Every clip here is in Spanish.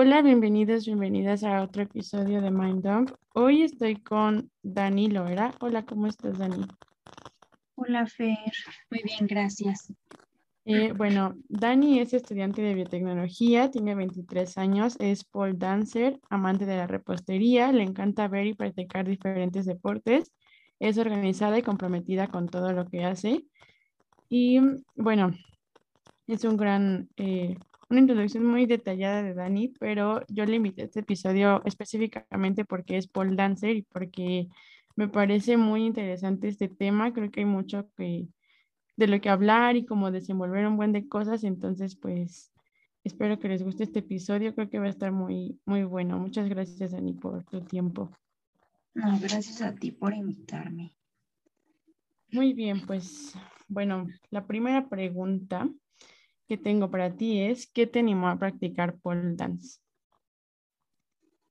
Hola, bienvenidos, bienvenidas a otro episodio de Mind Dump. Hoy estoy con Dani Loera. Hola, ¿cómo estás, Dani? Hola, Fer. Muy bien, gracias. Eh, bueno, Dani es estudiante de biotecnología, tiene 23 años, es pole dancer, amante de la repostería, le encanta ver y practicar diferentes deportes, es organizada y comprometida con todo lo que hace. Y bueno, es un gran, eh, una introducción muy detallada de Dani, pero yo le invité a este episodio específicamente porque es pole dancer y porque me parece muy interesante este tema. Creo que hay mucho que, de lo que hablar y como desenvolver un buen de cosas. Entonces, pues espero que les guste este episodio. Creo que va a estar muy, muy bueno. Muchas gracias, Dani, por tu tiempo. No, gracias a ti por invitarme. Muy bien, pues bueno, la primera pregunta que tengo para ti es, ¿qué te animó a practicar pole dance?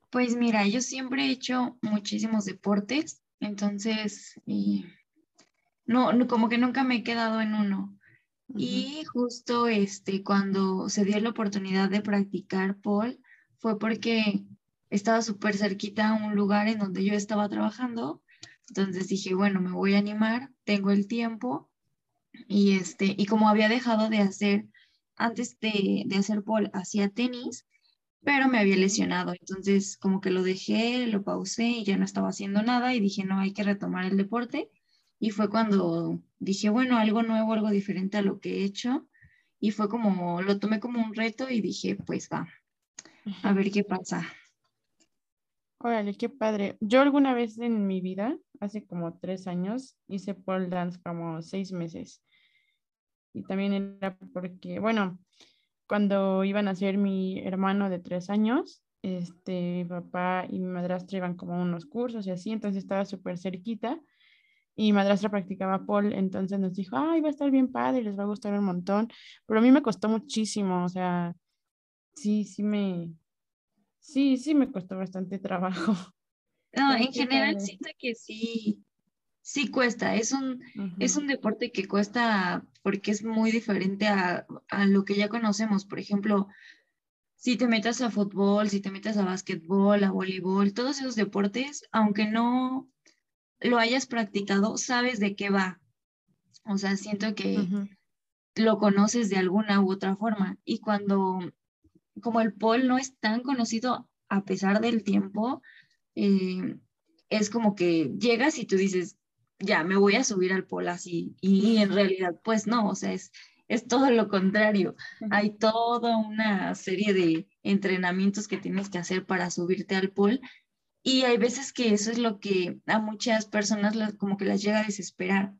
Pues mira, yo siempre he hecho muchísimos deportes, entonces no, no, como que nunca me he quedado en uno. Y justo este, cuando se dio la oportunidad de practicar pole, fue porque estaba súper cerquita a un lugar en donde yo estaba trabajando. Entonces dije, bueno, me voy a animar, tengo el tiempo. Y, este, y como había dejado de hacer antes de, hacer pole hacía tenis, pero me había lesionado. Entonces, como que lo dejé, lo pausé y ya no estaba haciendo nada y dije, no, hay que retomar el deporte. Y fue cuando dije, bueno, algo nuevo, algo diferente a lo que he hecho. Y fue como, lo tomé como un reto y dije, pues va, a ver qué pasa. Órale, qué padre. Yo alguna vez en mi vida, hace como tres años, hice pole dance como seis meses y también era porque, bueno, cuando iban a ser mi hermano de tres años, este, mi papá y mi madrastra iban como a unos cursos y así, entonces estaba súper cerquita y mi madrastra practicaba pole, entonces nos dijo, ay, va a estar bien padre, les va a gustar un montón, pero a mí me costó muchísimo, o sea, sí, sí me, sí, sí me costó bastante trabajo. No, en general siento que sí, sí cuesta, es un, es un deporte que cuesta porque es muy diferente a, lo que ya conocemos. Por ejemplo, si te metas a fútbol, si te metes a básquetbol, a voleibol, todos esos deportes, aunque no lo hayas practicado, sabes de qué va. O sea, siento que lo conoces de alguna u otra forma. Y cuando, como el pole no es tan conocido a pesar del tiempo, eh, es como que llegas y tú dices, ya me voy a subir al polo así. Y en realidad, pues no, o sea, es, es todo lo contrario. Hay toda una serie de entrenamientos que tienes que hacer para subirte al pol. Y hay veces que eso es lo que a muchas personas como que las llega a desesperar,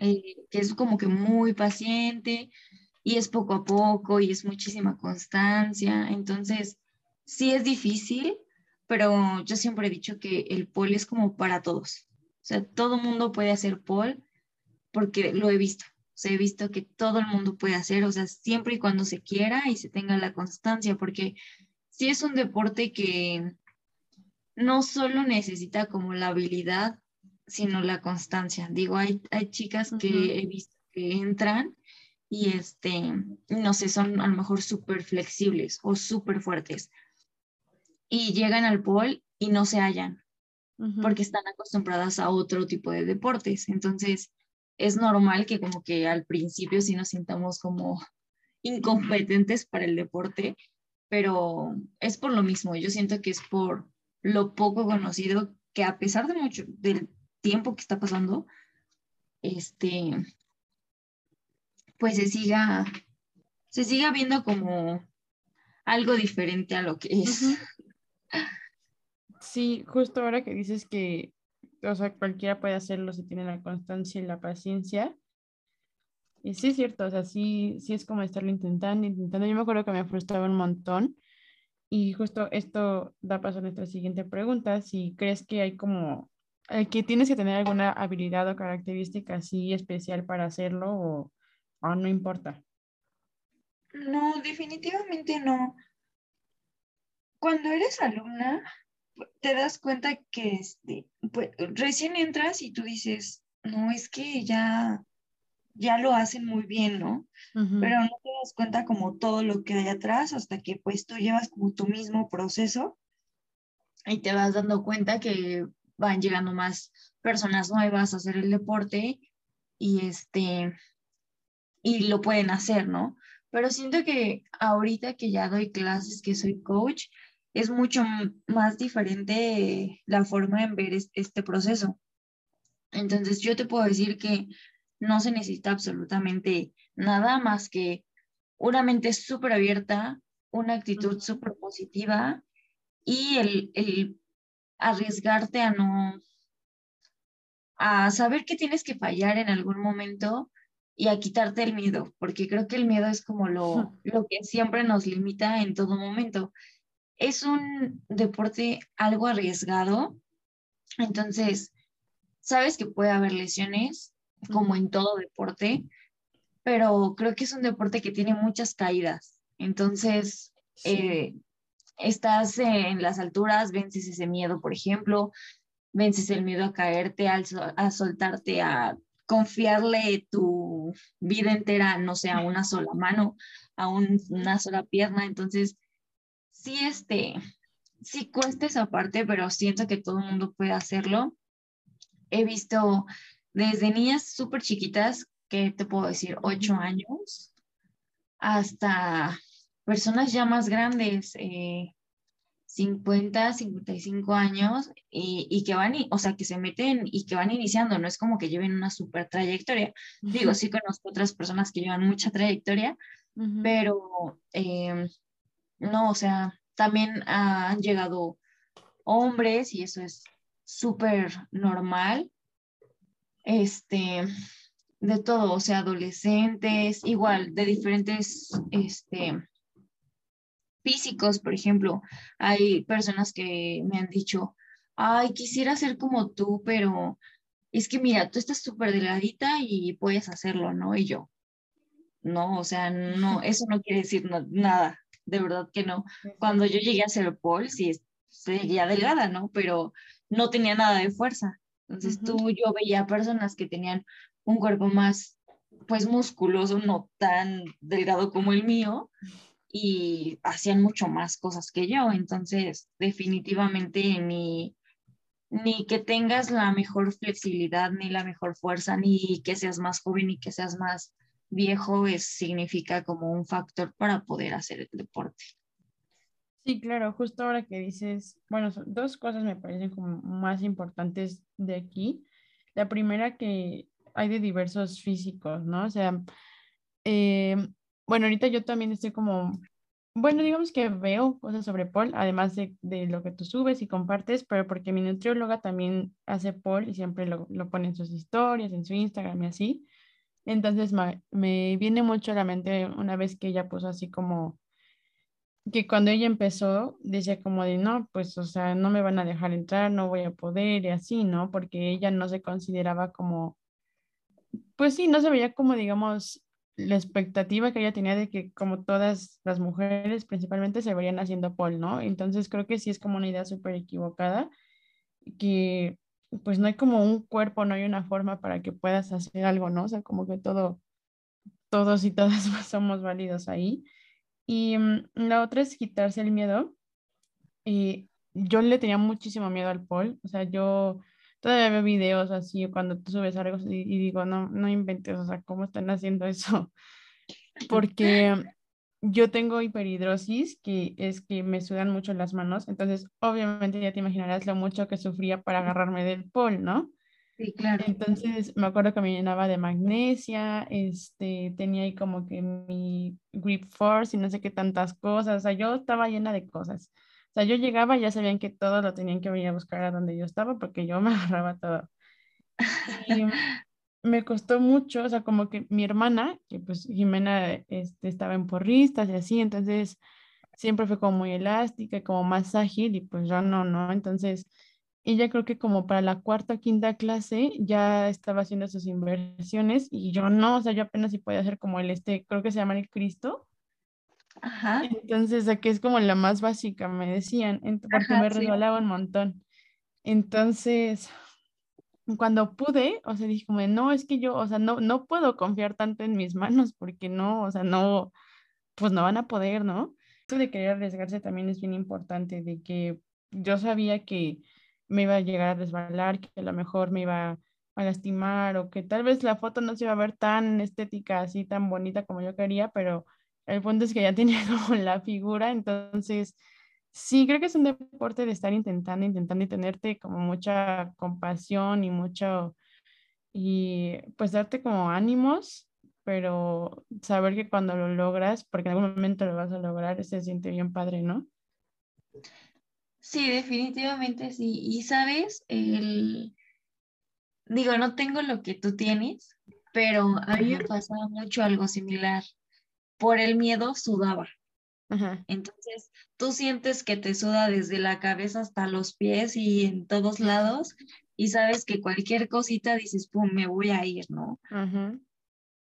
eh, que es como que muy paciente y es poco a poco y es muchísima constancia. Entonces, sí es difícil, pero yo siempre he dicho que el pol es como para todos. O sea, todo mundo puede hacer pole porque lo he visto. O sea, he visto que todo el mundo puede hacer, o sea, siempre y cuando se quiera y se tenga la constancia, porque sí es un deporte que no solo necesita como la habilidad, sino la constancia. Digo, hay, hay chicas que he visto que entran y este, no sé, son a lo mejor súper flexibles o súper fuertes y llegan al pole y no se hallan porque están acostumbradas a otro tipo de deportes. Entonces, es normal que como que al principio sí nos sintamos como incompetentes para el deporte, pero es por lo mismo. Yo siento que es por lo poco conocido que a pesar de mucho del tiempo que está pasando, este, pues se siga, se siga viendo como algo diferente a lo que es. Sí, justo ahora que dices que, o sea, cualquiera puede hacerlo si tiene la constancia y la paciencia. Y sí es cierto, o sea, sí, sí es como estarlo intentando, intentando. Yo me acuerdo que me frustraba un montón. Y justo esto da paso a nuestra siguiente pregunta, si crees que hay como, eh, que tienes que tener alguna habilidad o característica así especial para hacerlo o, o no importa. No, definitivamente no. Cuando eres alumna, te das cuenta que este, pues, recién entras y tú dices, no, es que ya, ya lo hacen muy bien, ¿no? Pero no te das cuenta como todo lo que hay atrás hasta que pues tú llevas como tu mismo proceso y te vas dando cuenta que van llegando más personas nuevas a hacer el deporte y este y lo pueden hacer, ¿no? Pero siento que ahorita que ya doy clases, que soy coach, es mucho más diferente la forma en ver este proceso. Entonces yo te puedo decir que no se necesita absolutamente nada más que una mente súper abierta, una actitud súper positiva y el, el arriesgarte a no, a saber que tienes que fallar en algún momento y a quitarte el miedo, porque creo que el miedo es como lo, lo que siempre nos limita en todo momento. Es un deporte algo arriesgado, entonces sabes que puede haber lesiones, como en todo deporte, pero creo que es un deporte que tiene muchas caídas. Entonces, eh, estás en las alturas, vences ese miedo, por ejemplo, vences el miedo a caerte, a soltarte, a confiarle tu vida entera, no sé, a una sola mano, a una sola pierna. Entonces, sí, este, sí cuesta esa parte, pero siento que todo el mundo puede hacerlo. He visto desde niñas súper chiquitas, que te puedo decir, ocho años, hasta personas ya más grandes, eh, 50, 55 años y, y, que van, o sea, que se meten y que van iniciando, no es como que lleven una super trayectoria. Digo, sí conozco otras personas que llevan mucha trayectoria, pero eh, no, o sea, también han llegado hombres y eso es súper normal. Este, de todo, o sea, adolescentes, igual, de diferentes, este, físicos, por ejemplo, hay personas que me han dicho, ay, quisiera ser como tú, pero es que mira, tú estás súper delgadita y puedes hacerlo, ¿no? Y yo, no, o sea, no, eso no quiere decir nada, de verdad que no. Cuando yo llegué a ser Paul, sí, seguía delgada, ¿no? Pero no tenía nada de fuerza. Entonces tú, yo veía personas que tenían un cuerpo más, pues, musculoso, no tan delgado como el mío, y hacían mucho más cosas que yo. Entonces, definitivamente ni, ni que tengas la mejor flexibilidad, ni la mejor fuerza, ni que seas más joven, ni que seas más viejo, es, significa como un factor para poder hacer el deporte. Sí, claro, justo ahora que dices, bueno, dos cosas me parecen como más importantes de aquí. La primera que hay de diversos físicos, ¿no? O sea, eh, bueno, ahorita yo también estoy como, bueno, digamos que veo cosas sobre Paul, además de, de lo que tú subes y compartes, pero porque mi nutrióloga también hace Paul y siempre lo, lo pone en sus historias, en su Instagram y así. Entonces me, viene mucho a la mente una vez que ella puso así como que cuando ella empezó decía como de no, pues o sea, no me van a dejar entrar, no voy a poder y así, ¿no? Porque ella no se consideraba como, pues sí, no se veía como digamos la expectativa que ella tenía de que como todas las mujeres principalmente se verían haciendo pole, ¿no? Entonces creo que sí es como una idea súper equivocada, que pues no hay como un cuerpo, no hay una forma para que puedas hacer algo, ¿no? O sea, como que todo, todos y todas somos válidos ahí. Y mm, la otra es quitarse el miedo. Y yo le tenía muchísimo miedo al pole, o sea, yo todavía veo videos así cuando tú subes algo y, digo, no, no inventes, o sea, ¿cómo están haciendo eso? Porque yo tengo hiperhidrosis, que es que me sudan mucho las manos, entonces obviamente ya te imaginarás lo mucho que sufría para agarrarme del pol, ¿no? Sí, claro. Entonces me acuerdo que me llenaba de magnesia, este, tenía ahí como que mi grip force y no sé qué tantas cosas, o sea, yo estaba llena de cosas sea, yo llegaba y ya sabían que todo lo tenían que venir a buscar a donde yo estaba porque yo me agarraba todo. Y me costó mucho, o sea, como que mi hermana, que pues Jimena este, estaba en porristas y así, entonces siempre fue como muy elástica, como más ágil y pues yo no, ¿no? Entonces, ella creo que como para la cuarta o quinta clase ya estaba haciendo sus inversiones y yo no, o sea, yo apenas si podía hacer como el este, creo que se llama el Cristo, Ajá. Entonces, aquí es como la más básica, me decían, porque me resbalaba un montón. Entonces, cuando pude, o sea, dije como, no, es que yo, o sea, no, no puedo confiar tanto en mis manos porque no, o sea, no, pues no van a poder, ¿no? Esto de querer arriesgarse también es bien importante, de que yo sabía que me iba a llegar a resbalar, que a lo mejor me iba a lastimar o que tal vez la foto no se iba a ver tan estética, así tan bonita como yo quería, pero el punto es que ya tenía como la figura, entonces sí, creo que es un deporte de estar intentando, intentando y tenerte como mucha compasión y mucho, y pues darte como ánimos, pero saber que cuando lo logras, porque en algún momento lo vas a lograr, se siente bien padre, ¿no? Sí, definitivamente sí. Y sabes, el, digo, no tengo lo que tú tienes, pero a mí me pasaba mucho algo similar. Por el miedo sudaba. Entonces, tú sientes que te suda desde la cabeza hasta los pies y en todos lados, y sabes que cualquier cosita dices, pum, me voy a ir, ¿no?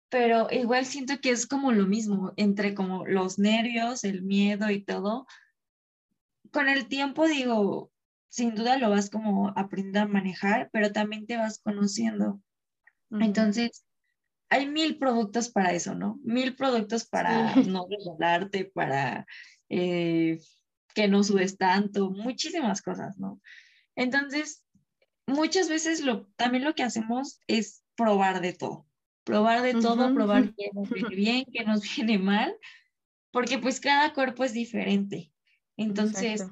Pero igual siento que es como lo mismo, entre como los nervios, el miedo y todo. Con el tiempo, digo, sin duda lo vas como aprendiendo a manejar, pero también te vas conociendo. Entonces, hay mil productos para eso, ¿no? Mil productos para no resbalarte, para eh, que no subes tanto, muchísimas cosas, ¿no? Entonces, muchas veces lo, también lo que hacemos es probar de todo, probar de todo, probar qué nos viene bien, qué nos viene mal, porque pues cada cuerpo es diferente. Entonces,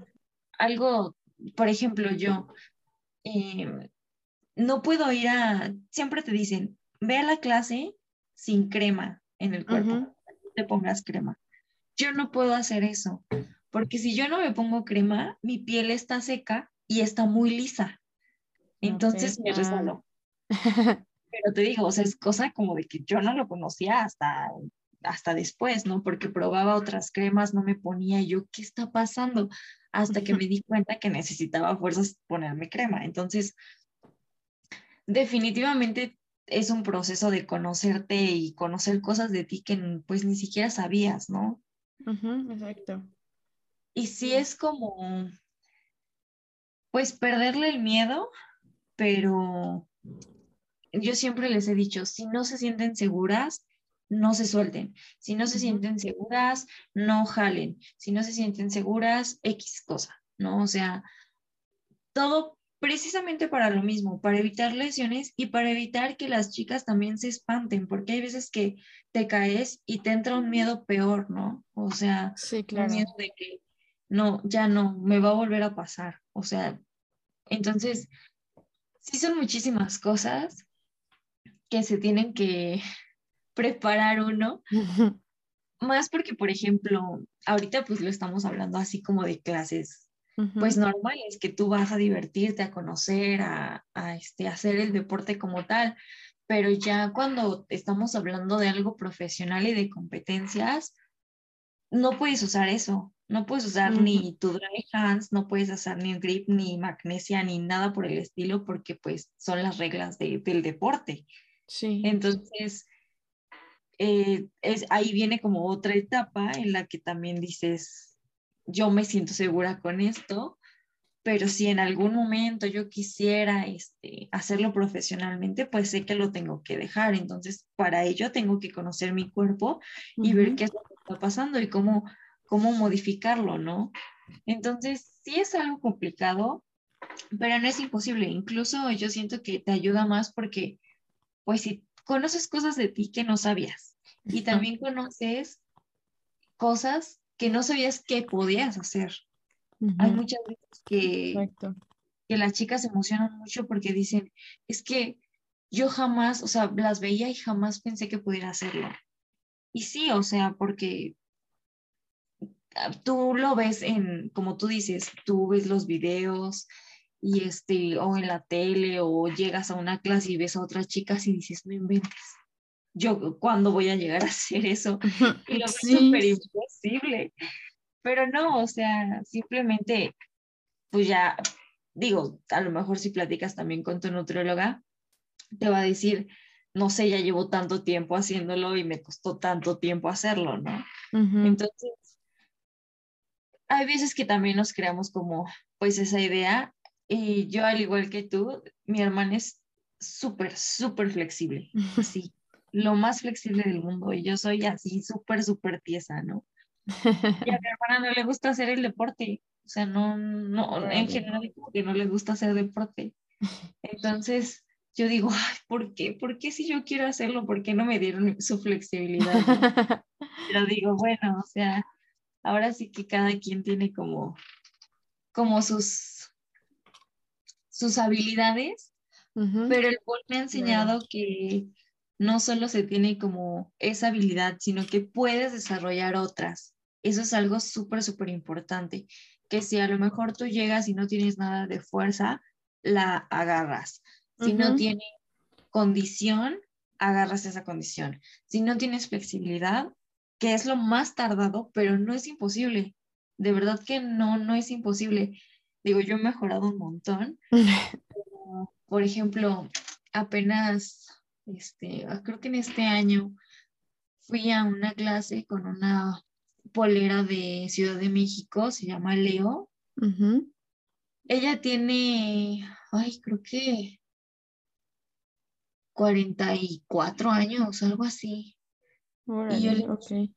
algo, por ejemplo, yo eh, no puedo ir a, siempre te dicen, ve a la clase sin crema en el cuerpo, te pongas crema. Yo no puedo hacer eso, porque si yo no me pongo crema, mi piel está seca y está muy lisa. Entonces me resbalo. Pero te digo, o sea, es cosa como de que yo no lo conocía hasta, hasta después, ¿no? Porque probaba otras cremas, no me ponía yo, ¿qué está pasando? Hasta que me di cuenta que necesitaba fuerzas ponerme crema. Entonces, definitivamente es un proceso de conocerte y conocer cosas de ti que pues ni siquiera sabías, ¿no? exacto. Y sí es como, pues perderle el miedo, pero yo siempre les he dicho, si no se sienten seguras, no se suelten. Si no se sienten seguras, no jalen. Si no se sienten seguras, X cosa, ¿no? O sea, todo precisamente para lo mismo, para evitar lesiones y para evitar que las chicas también se espanten, porque hay veces que te caes y te entra un miedo peor, ¿no? O sea, un miedo de que no, ya no, me va a volver a pasar. O sea, entonces, sí son muchísimas cosas que se tienen que preparar uno. Más porque, por ejemplo, ahorita pues lo estamos hablando así como de clases pues normal, es que tú vas a divertirte, a conocer, a, este, hacer el deporte como tal, pero ya cuando estamos hablando de algo profesional y de competencias, no puedes usar eso, no puedes usar ni tu dry hands, no puedes usar ni grip, ni magnesia, ni nada por el estilo, porque pues son las reglas del deporte. Sí. Entonces, eh, es, ahí viene como otra etapa en la que también dices, yo me siento segura con esto, pero si en algún momento yo quisiera este, hacerlo profesionalmente, pues sé que lo tengo que dejar. Entonces, para ello tengo que conocer mi cuerpo y ver qué es lo que está pasando y cómo, cómo modificarlo, ¿no? Entonces, sí es algo complicado, pero no es imposible. Incluso yo siento que te ayuda más porque, pues, si conoces cosas de ti que no sabías y también conoces cosas que no sabías qué podías hacer. Hay muchas veces que, que las chicas se emocionan mucho porque dicen, es que yo jamás, o sea, las veía y jamás pensé que pudiera hacerlo. Y sí, o sea, porque ah, tú lo ves en, como tú dices, tú ves los videos y este, o en la tele, o llegas a una clase y ves a otras chicas y dices, no inventes yo cuándo voy a llegar a hacer eso. Y lo es súper imposible. Pero no, o sea, simplemente, pues ya, digo, a lo mejor si platicas también con tu nutrióloga, te va a decir, no sé, ya llevo tanto tiempo haciéndolo y me costó tanto tiempo hacerlo, ¿no? Entonces, hay veces que también nos creamos como, pues, esa idea. Y yo, al igual que tú, mi hermana es súper, súper flexible. Sí, lo más flexible del mundo y yo soy así súper, súper tiesa, ¿no? Y a mi hermana no le gusta hacer el deporte, o sea, no, no, en general como que no le gusta hacer deporte. Entonces, yo digo, Ay, ¿por qué? ¿Por qué si yo quiero hacerlo? ¿Por qué no me dieron su flexibilidad? Pero digo, bueno, o sea, ahora sí que cada quien tiene como, como sus, sus habilidades, pero el pol me ha enseñado que no solo se tiene como esa habilidad, sino que puedes desarrollar otras. Eso es algo súper, súper importante, que si a lo mejor tú llegas y no tienes nada de fuerza, la agarras. Si no tienes condición, agarras esa condición. Si no tienes flexibilidad, que es lo más tardado, pero no es imposible. De verdad que no, no es imposible. Digo, yo he mejorado un montón. Por ejemplo, apenas, este, ah, creo que en este año fui a una clase con una polera de Ciudad de México, se llama Leo. Ella tiene, ay, creo que 44 años, algo así. y yo le okay.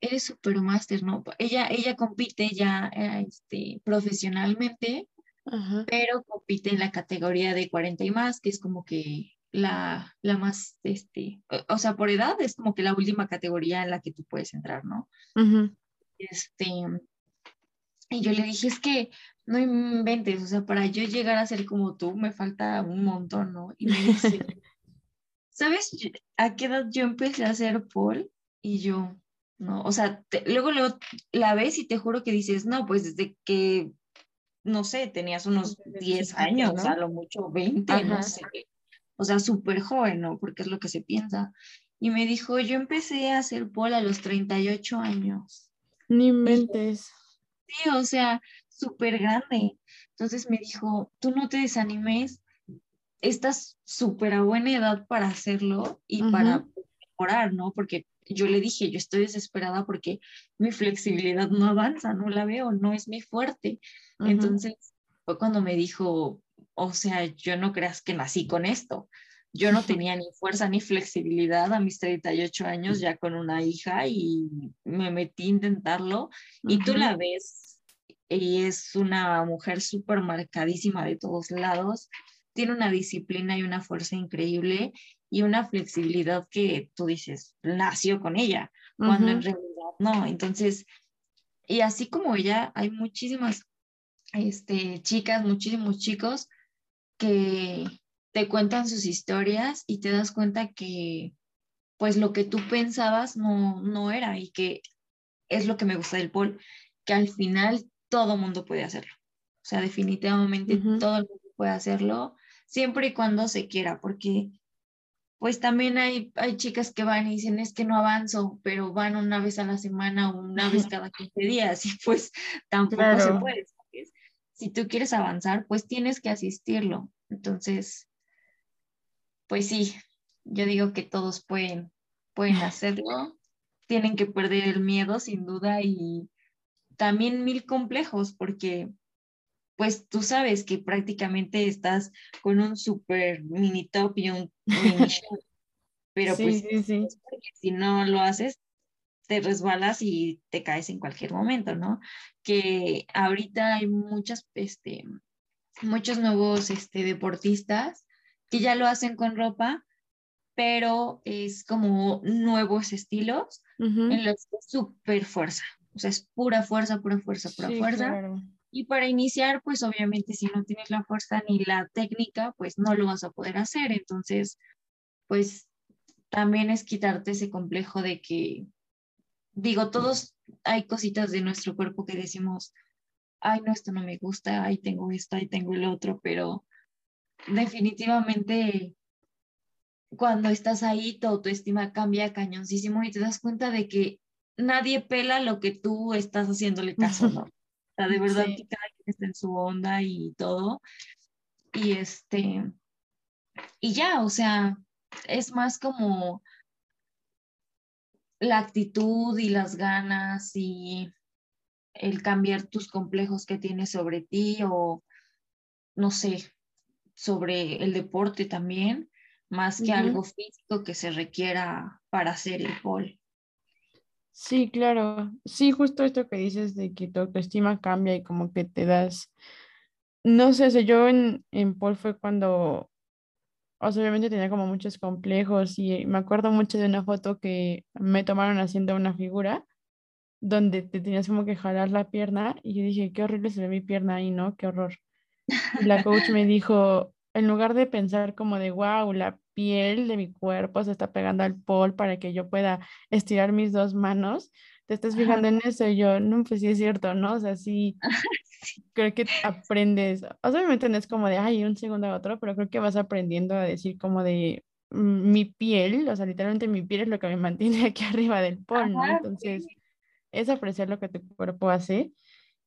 Eres supermaster, ¿no? Ella, ella compite ya eh, este, profesionalmente, pero compite en la categoría de 40 y más, que es como que la, la más, este, o, sea, por edad es como que la última categoría en la que tú puedes entrar, ¿no? Este, y yo le dije, es que no inventes, o sea, para yo llegar a ser como tú me falta un montón, ¿no? Y me dice, ¿sabes a qué edad yo empecé a hacer pole? Y yo, no, o sea, luego, luego la ves y te juro que dices, no, pues desde que, no sé, tenías unos 10 años, a lo mucho 20, no sé. O sea, súper joven, ¿no? Porque es lo que se piensa. Y me dijo, yo empecé a hacer pole a los 38 años. Ni mentes. Sí, o sea, súper grande. Entonces me dijo, tú no te desanimes, estás súper a buena edad para hacerlo y para mejorar, ¿no? Porque yo le dije, yo estoy desesperada porque mi flexibilidad no avanza, no la veo, no es mi fuerte. Entonces fue cuando me dijo, o sea, yo no creas que nací con esto. Yo no tenía ni fuerza ni flexibilidad a mis 38 años ya con una hija y me metí a intentarlo y tú la ves y es una mujer súper marcadísima de todos lados. Tiene una disciplina y una fuerza increíble y una flexibilidad que tú dices, nació con ella, cuando en realidad no. Entonces, y así como ella, hay muchísimas este, chicas, muchísimos chicos que te cuentan sus historias y te das cuenta que pues lo que tú pensabas no, no era y que es lo que me gusta del pol, que al final todo mundo puede hacerlo. O sea, definitivamente todo el mundo puede hacerlo siempre y cuando se quiera, porque pues también hay, hay chicas que van y dicen es que no avanzo, pero van una vez a la semana o una vez cada 15 días y pues tampoco se puede. Si tú quieres avanzar, pues tienes que asistirlo. Entonces, pues sí, yo digo que todos pueden, pueden hacerlo, tienen que perder el miedo sin duda y también mil complejos porque pues tú sabes que prácticamente estás con un super mini top y un mini short. Pero pues si no lo haces, te resbalas y te caes en cualquier momento, ¿no? Que ahorita hay muchas, este, muchos nuevos este, deportistas que ya lo hacen con ropa, pero es como nuevos estilos en los que es súper fuerza. O sea, es pura fuerza, pura fuerza, pura fuerza. Y para iniciar, pues obviamente si no tienes la fuerza ni la técnica, pues no lo vas a poder hacer. Entonces, pues también es quitarte ese complejo de que, digo, todos hay cositas de nuestro cuerpo que decimos, ay, no, esto no me gusta, ay, tengo esto, ay, tengo el otro, pero definitivamente cuando estás ahí, tu autoestima cambia cañoncísimo y te das cuenta de que nadie pela lo que tú estás haciéndole caso, ¿no? de verdad que cada quien está en su onda y todo. Y este, y ya, o sea, es más como la actitud y las ganas y el cambiar tus complejos que tienes sobre ti o no sé, sobre el deporte también, más que algo físico que se requiera para hacer el pole. Sí, claro. Sí, justo esto que dices de que tu autoestima cambia y como que te das, no sé, yo en, en pole fue cuando, o sea, obviamente tenía como muchos complejos y me acuerdo mucho de una foto que me tomaron haciendo una figura donde te tenías como que jalar la pierna y yo dije, qué horrible se ve mi pierna ahí, ¿no? Qué horror. Y la coach me dijo, en lugar de pensar como de, wow, la piel de mi cuerpo se está pegando al pol para que yo pueda estirar mis dos manos, te estás fijando en eso y yo, no, pues sí es cierto, ¿no? O sea, sí, creo que aprendes, obviamente no es como de, ay, un segundo a otro, pero creo que vas aprendiendo a decir como de, mm, mi piel, o sea, literalmente mi piel es lo que me mantiene aquí arriba del pol, ¿no? Entonces, es apreciar lo que tu cuerpo hace.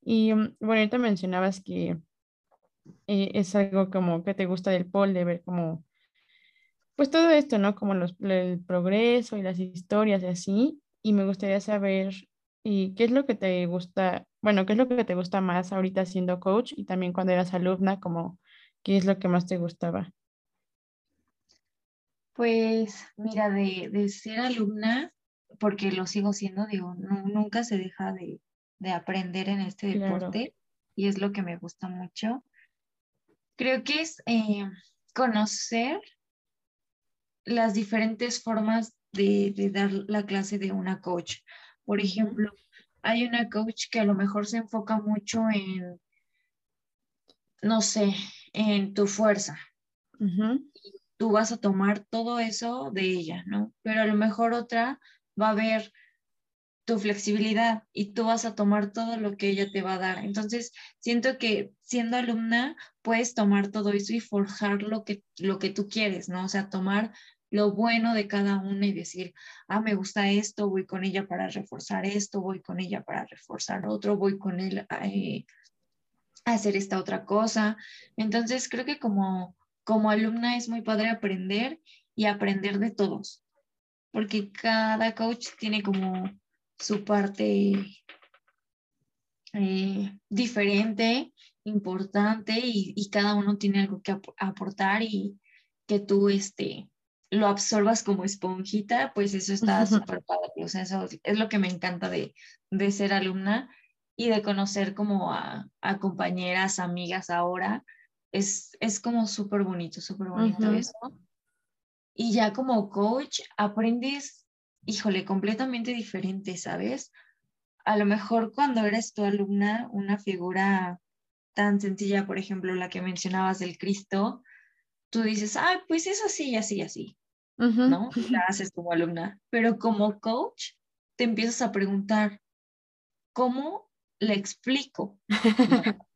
Y mm, bueno, ahorita mencionabas que eh, es algo como que te gusta del pol, de ver como, pues todo esto, ¿no? Como los, el progreso y las historias y así. Y me gustaría saber, y qué es lo que te gusta, bueno, qué es lo que te gusta más ahorita siendo coach y también cuando eras alumna, como, ¿qué es lo que más te gustaba? Pues mira, de, de ser alumna, porque lo sigo siendo, digo, nunca se deja de, aprender en este deporte y es lo que me gusta mucho. Creo que es eh, conocer las diferentes formas de, de, dar la clase de una coach. Por ejemplo, hay una coach que a lo mejor se enfoca mucho en, no sé, en tu fuerza. tú vas a tomar todo eso de ella, ¿no? Pero a lo mejor otra va a ver tu flexibilidad y tú vas a tomar todo lo que ella te va a dar. Entonces, siento que siendo alumna puedes tomar todo eso y forjar lo que, lo que tú quieres, ¿no? O sea, tomar lo bueno de cada una y decir, ah, me gusta esto, voy con ella para reforzar esto, voy con ella para reforzar otro, voy con él eh, a hacer esta otra cosa. Entonces, creo que como, como alumna es muy padre aprender y aprender de todos porque cada coach tiene como su parte eh, diferente, importante y, cada uno tiene algo que aportar y que tú este, lo absorbas como esponjita, pues eso está súper padre. O sea, eso es lo que me encanta de, ser alumna y de conocer como a, compañeras, amigas ahora. Es, es como súper bonito, súper bonito eso. Y ya como coach aprendes, híjole, completamente diferente, ¿sabes? A lo mejor cuando eres tu alumna, una figura tan sencilla, por ejemplo, la que mencionabas del Cristo, tú dices, ah, pues es así, así, así, ¿no? La haces como alumna. Pero como coach, te empiezas a preguntar, ¿cómo le explico?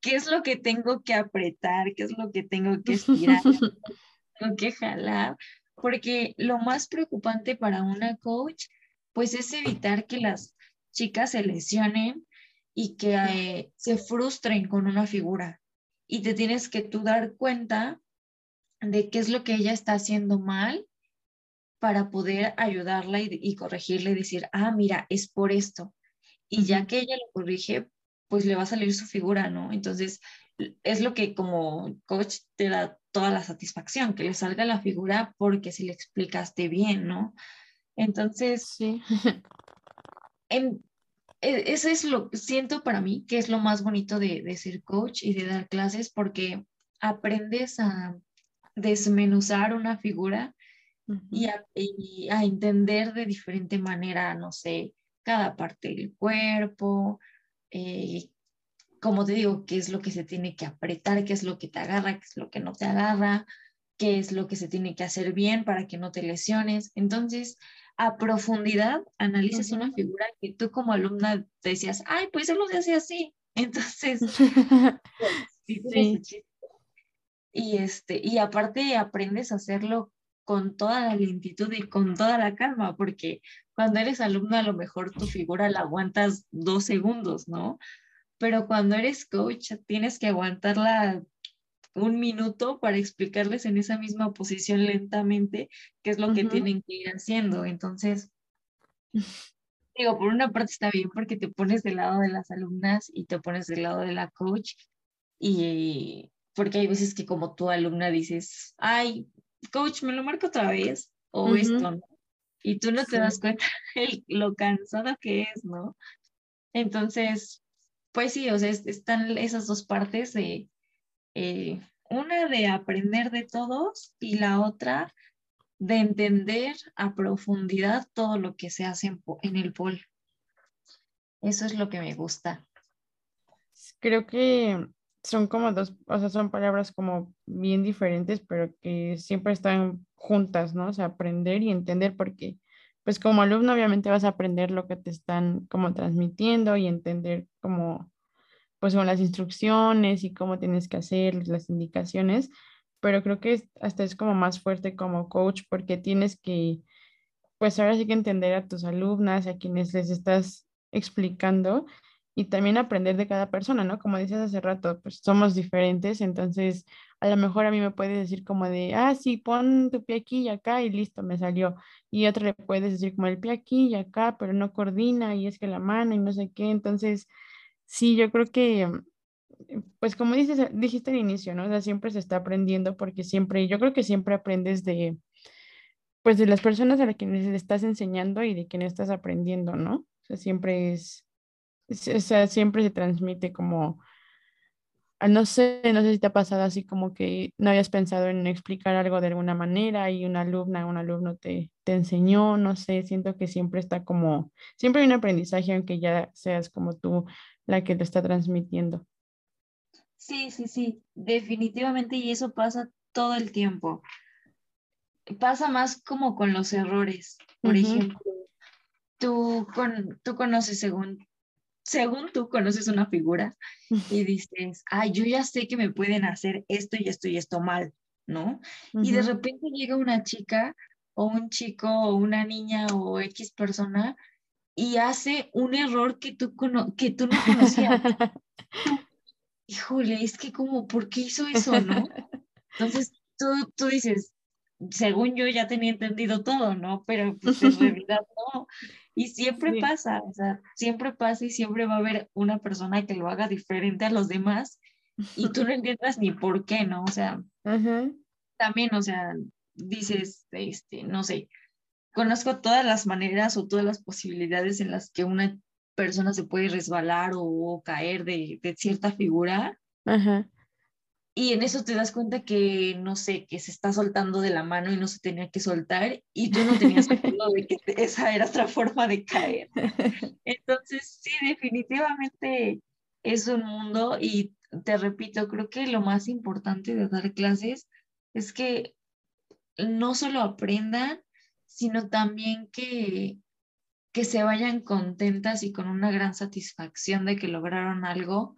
¿Qué es lo que tengo que apretar? ¿Qué es lo que tengo que estirar? que jalar, porque lo más preocupante para una coach, pues es evitar que las chicas se lesionen y que eh, se frustren con una figura. Y te tienes que tú dar cuenta de qué es lo que ella está haciendo mal para poder ayudarla y, y corregirle y decir, ah, mira, es por esto. Y ya que ella lo corrige, pues le va a salir su figura, ¿no? Entonces, es lo que como coach te da toda la satisfacción, que le salga la figura porque si le explicaste bien, ¿no? Entonces, sí. en, e, eso es lo que siento para mí que es lo más bonito de, de ser coach y de dar clases porque aprendes a desmenuzar una figura y, a, y, a, entender de diferente manera, no sé, cada parte del cuerpo, eh, como te digo, qué es lo que se tiene que apretar, qué es lo que te agarra, qué es lo que no te agarra, qué es lo que se tiene que hacer bien para que no te lesiones. Entonces, a profundidad, analizas una figura que tú como alumna decías, ay, pues él lo hace así. Entonces, sí. Y, este, y aparte aprendes a hacerlo con toda la lentitud y con toda la calma, porque cuando eres alumna a lo mejor tu figura la aguantas dos segundos, ¿no? pero cuando eres coach tienes que aguantarla un minuto para explicarles en esa misma posición lentamente qué es lo que tienen que ir haciendo. Entonces, digo, por una parte está bien porque te pones del lado de las alumnas y te pones del lado de la coach y porque hay veces que como tu alumna dices, ay, coach, me lo marco otra vez, o esto, ¿no? Y tú no te das cuenta de lo cansada que es, ¿no? Entonces, pues sí, o sea, están esas dos partes de, eh, una de aprender de todos y la otra de entender a profundidad todo lo que se hace en, en el pol. Eso es lo que me gusta. Creo que son como dos, o sea, son palabras como bien diferentes, pero que siempre están juntas, ¿no? O sea, aprender y entender porque, pues como alumno obviamente vas a aprender lo que te están como transmitiendo y entender como, pues son las instrucciones y cómo tienes que hacer las indicaciones, pero creo que hasta es como más fuerte como coach porque tienes que, pues ahora sí que entender a tus alumnas, a quienes les estás explicando y también aprender de cada persona, ¿no? Como dices hace rato, pues somos diferentes, entonces a lo mejor a mí me puedes decir como de, ah, sí, pon tu pie aquí y acá y listo, me salió. Y otro le puedes decir como el pie aquí y acá, pero no coordina y es que la mano y no sé qué. Entonces, sí, yo creo que, pues como dices, dijiste al inicio, ¿no? O sea, siempre se está aprendiendo porque siempre, yo creo que siempre aprendes de, pues de las personas a las que le estás enseñando y de quienes estás aprendiendo, ¿no? O sea, siempre es o sea, siempre se transmite como, ah, no sé, no sé si te ha pasado así como que no habías pensado en explicar algo de alguna manera y una alumna, un alumno te, te enseñó, no sé, siento que siempre está como, siempre hay un aprendizaje aunque ya seas como tú la que lo está transmitiendo. Sí, sí, sí, definitivamente y eso pasa todo el tiempo. Pasa más como con los errores. Por ejemplo, tú, con, tú conoces según según tú conoces una figura y dices, ay, yo ya sé que me pueden hacer esto y esto y esto mal, ¿no? Y de repente llega una chica o un chico o una niña o X persona y hace un error que tú, que tú no conocías. Híjole, es que como, ¿por qué hizo eso, no? Entonces tú, tú dices, según yo ya tenía entendido todo, ¿no? Pero pues en realidad no. Y siempre pasa, o sea, siempre pasa y siempre va a haber una persona que lo haga diferente a los demás y tú no entiendas ni por qué, ¿no? O sea, también, o sea, dices, este, no sé, conozco todas las maneras o todas las posibilidades en las que una persona se puede resbalar o, caer de, de, cierta figura. Ajá. Y en eso te das cuenta que, no sé, que se está soltando de la mano y no se tenía que soltar y tú no tenías cuidado de que esa era otra forma de caer. Entonces, sí, definitivamente es un mundo y te repito, creo que lo más importante de dar clases es que no solo aprendan, sino también que, que se vayan contentas y con una gran satisfacción de que lograron algo,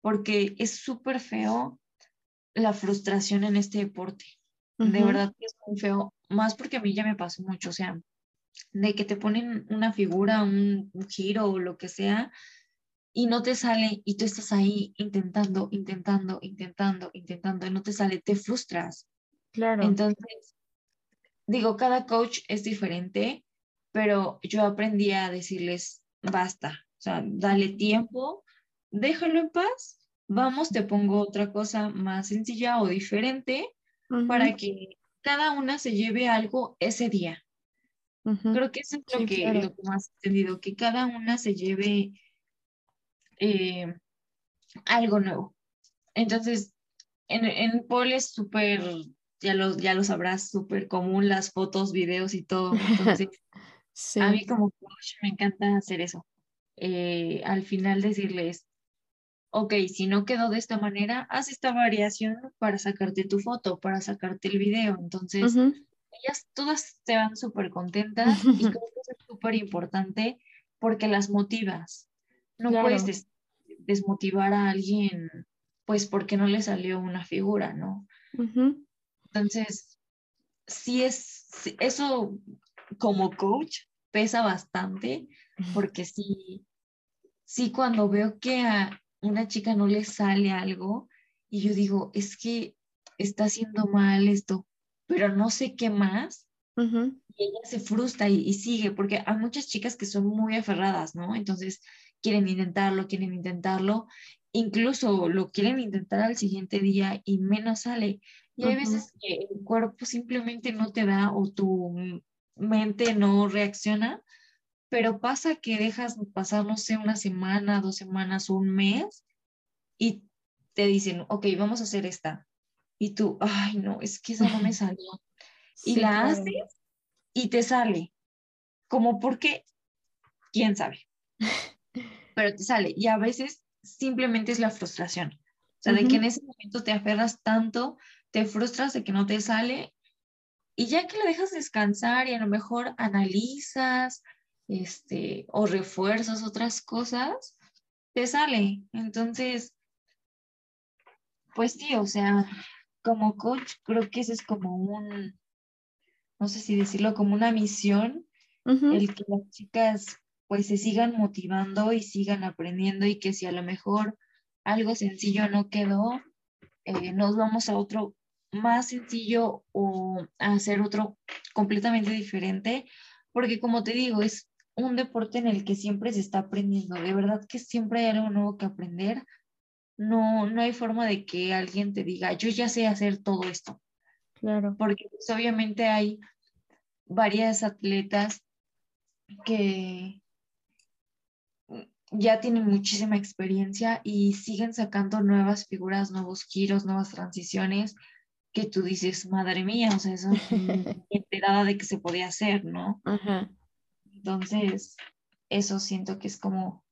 porque es súper feo la frustración en este deporte. De verdad que es muy feo, más porque a mí ya me pasó mucho, o sea, de que te ponen una figura, un, giro o lo que sea, y no te sale, y tú estás ahí intentando, intentando, intentando, intentando, y no te sale, te frustras. Claro. Entonces, digo, cada coach es diferente, pero yo aprendí a decirles, basta, o sea, dale tiempo, déjalo en paz vamos, te pongo otra cosa más sencilla o diferente para que cada una se lleve algo ese día. Creo que eso es lo, que, lo que más he entendido, que cada una se lleve eh, algo nuevo. Entonces, en, en Paul es súper, ya lo, ya lo sabrás, súper común las fotos, videos y todo. Entonces, a mí como coach me encanta hacer eso. Eh, al final decirles, ok, si no quedó de esta manera, haz esta variación para sacarte tu foto, para sacarte el video. Entonces, ellas todas se van súper contentas y creo que es súper importante porque las motivas. No puedes desmotivar a alguien, pues porque no le salió una figura, ¿no? Entonces, sí es, eso como coach pesa bastante porque sí, sí cuando veo que a, una chica no le sale algo y yo digo, es que está haciendo mal esto, pero no sé qué más. Y ella se frustra y, sigue, porque hay muchas chicas que son muy aferradas, ¿no? Entonces quieren intentarlo, quieren intentarlo, incluso lo quieren intentar al siguiente día y menos sale. Y hay veces que el cuerpo simplemente no te da o tu mente no reacciona, pero pasa que dejas pasar, no sé, una semana, dos semanas, un mes y te dicen, ok, vamos a hacer esta. Y tú, ay, no, es que esa no me salió. y la haces y te sale. Como porque, quién sabe. Pero te sale. Y a veces simplemente es la frustración. O sea, de que en ese momento te aferras tanto, te frustras de que no te sale. Y ya que lo dejas descansar y a lo mejor analizas, este, o refuerzas otras cosas, te sale. Entonces, pues sí, o sea, como coach creo que ese es como un, no sé si decirlo, como una misión, el que las chicas pues se sigan motivando y sigan aprendiendo y que si a lo mejor algo sencillo no quedó, eh, nos vamos a otro más sencillo o a hacer otro completamente diferente, porque como te digo, es un deporte en el que siempre se está aprendiendo, de verdad que siempre hay algo nuevo que aprender, no, no hay forma de que alguien te diga, yo ya sé hacer todo esto. Claro. Porque pues, obviamente hay varias atletas que ya tienen muchísima experiencia y siguen sacando nuevas figuras, nuevos giros, nuevas transiciones que tú dices, madre mía, o sea, eso enterada de que se podía hacer, ¿no? Ajá. Entonces, eso siento que es como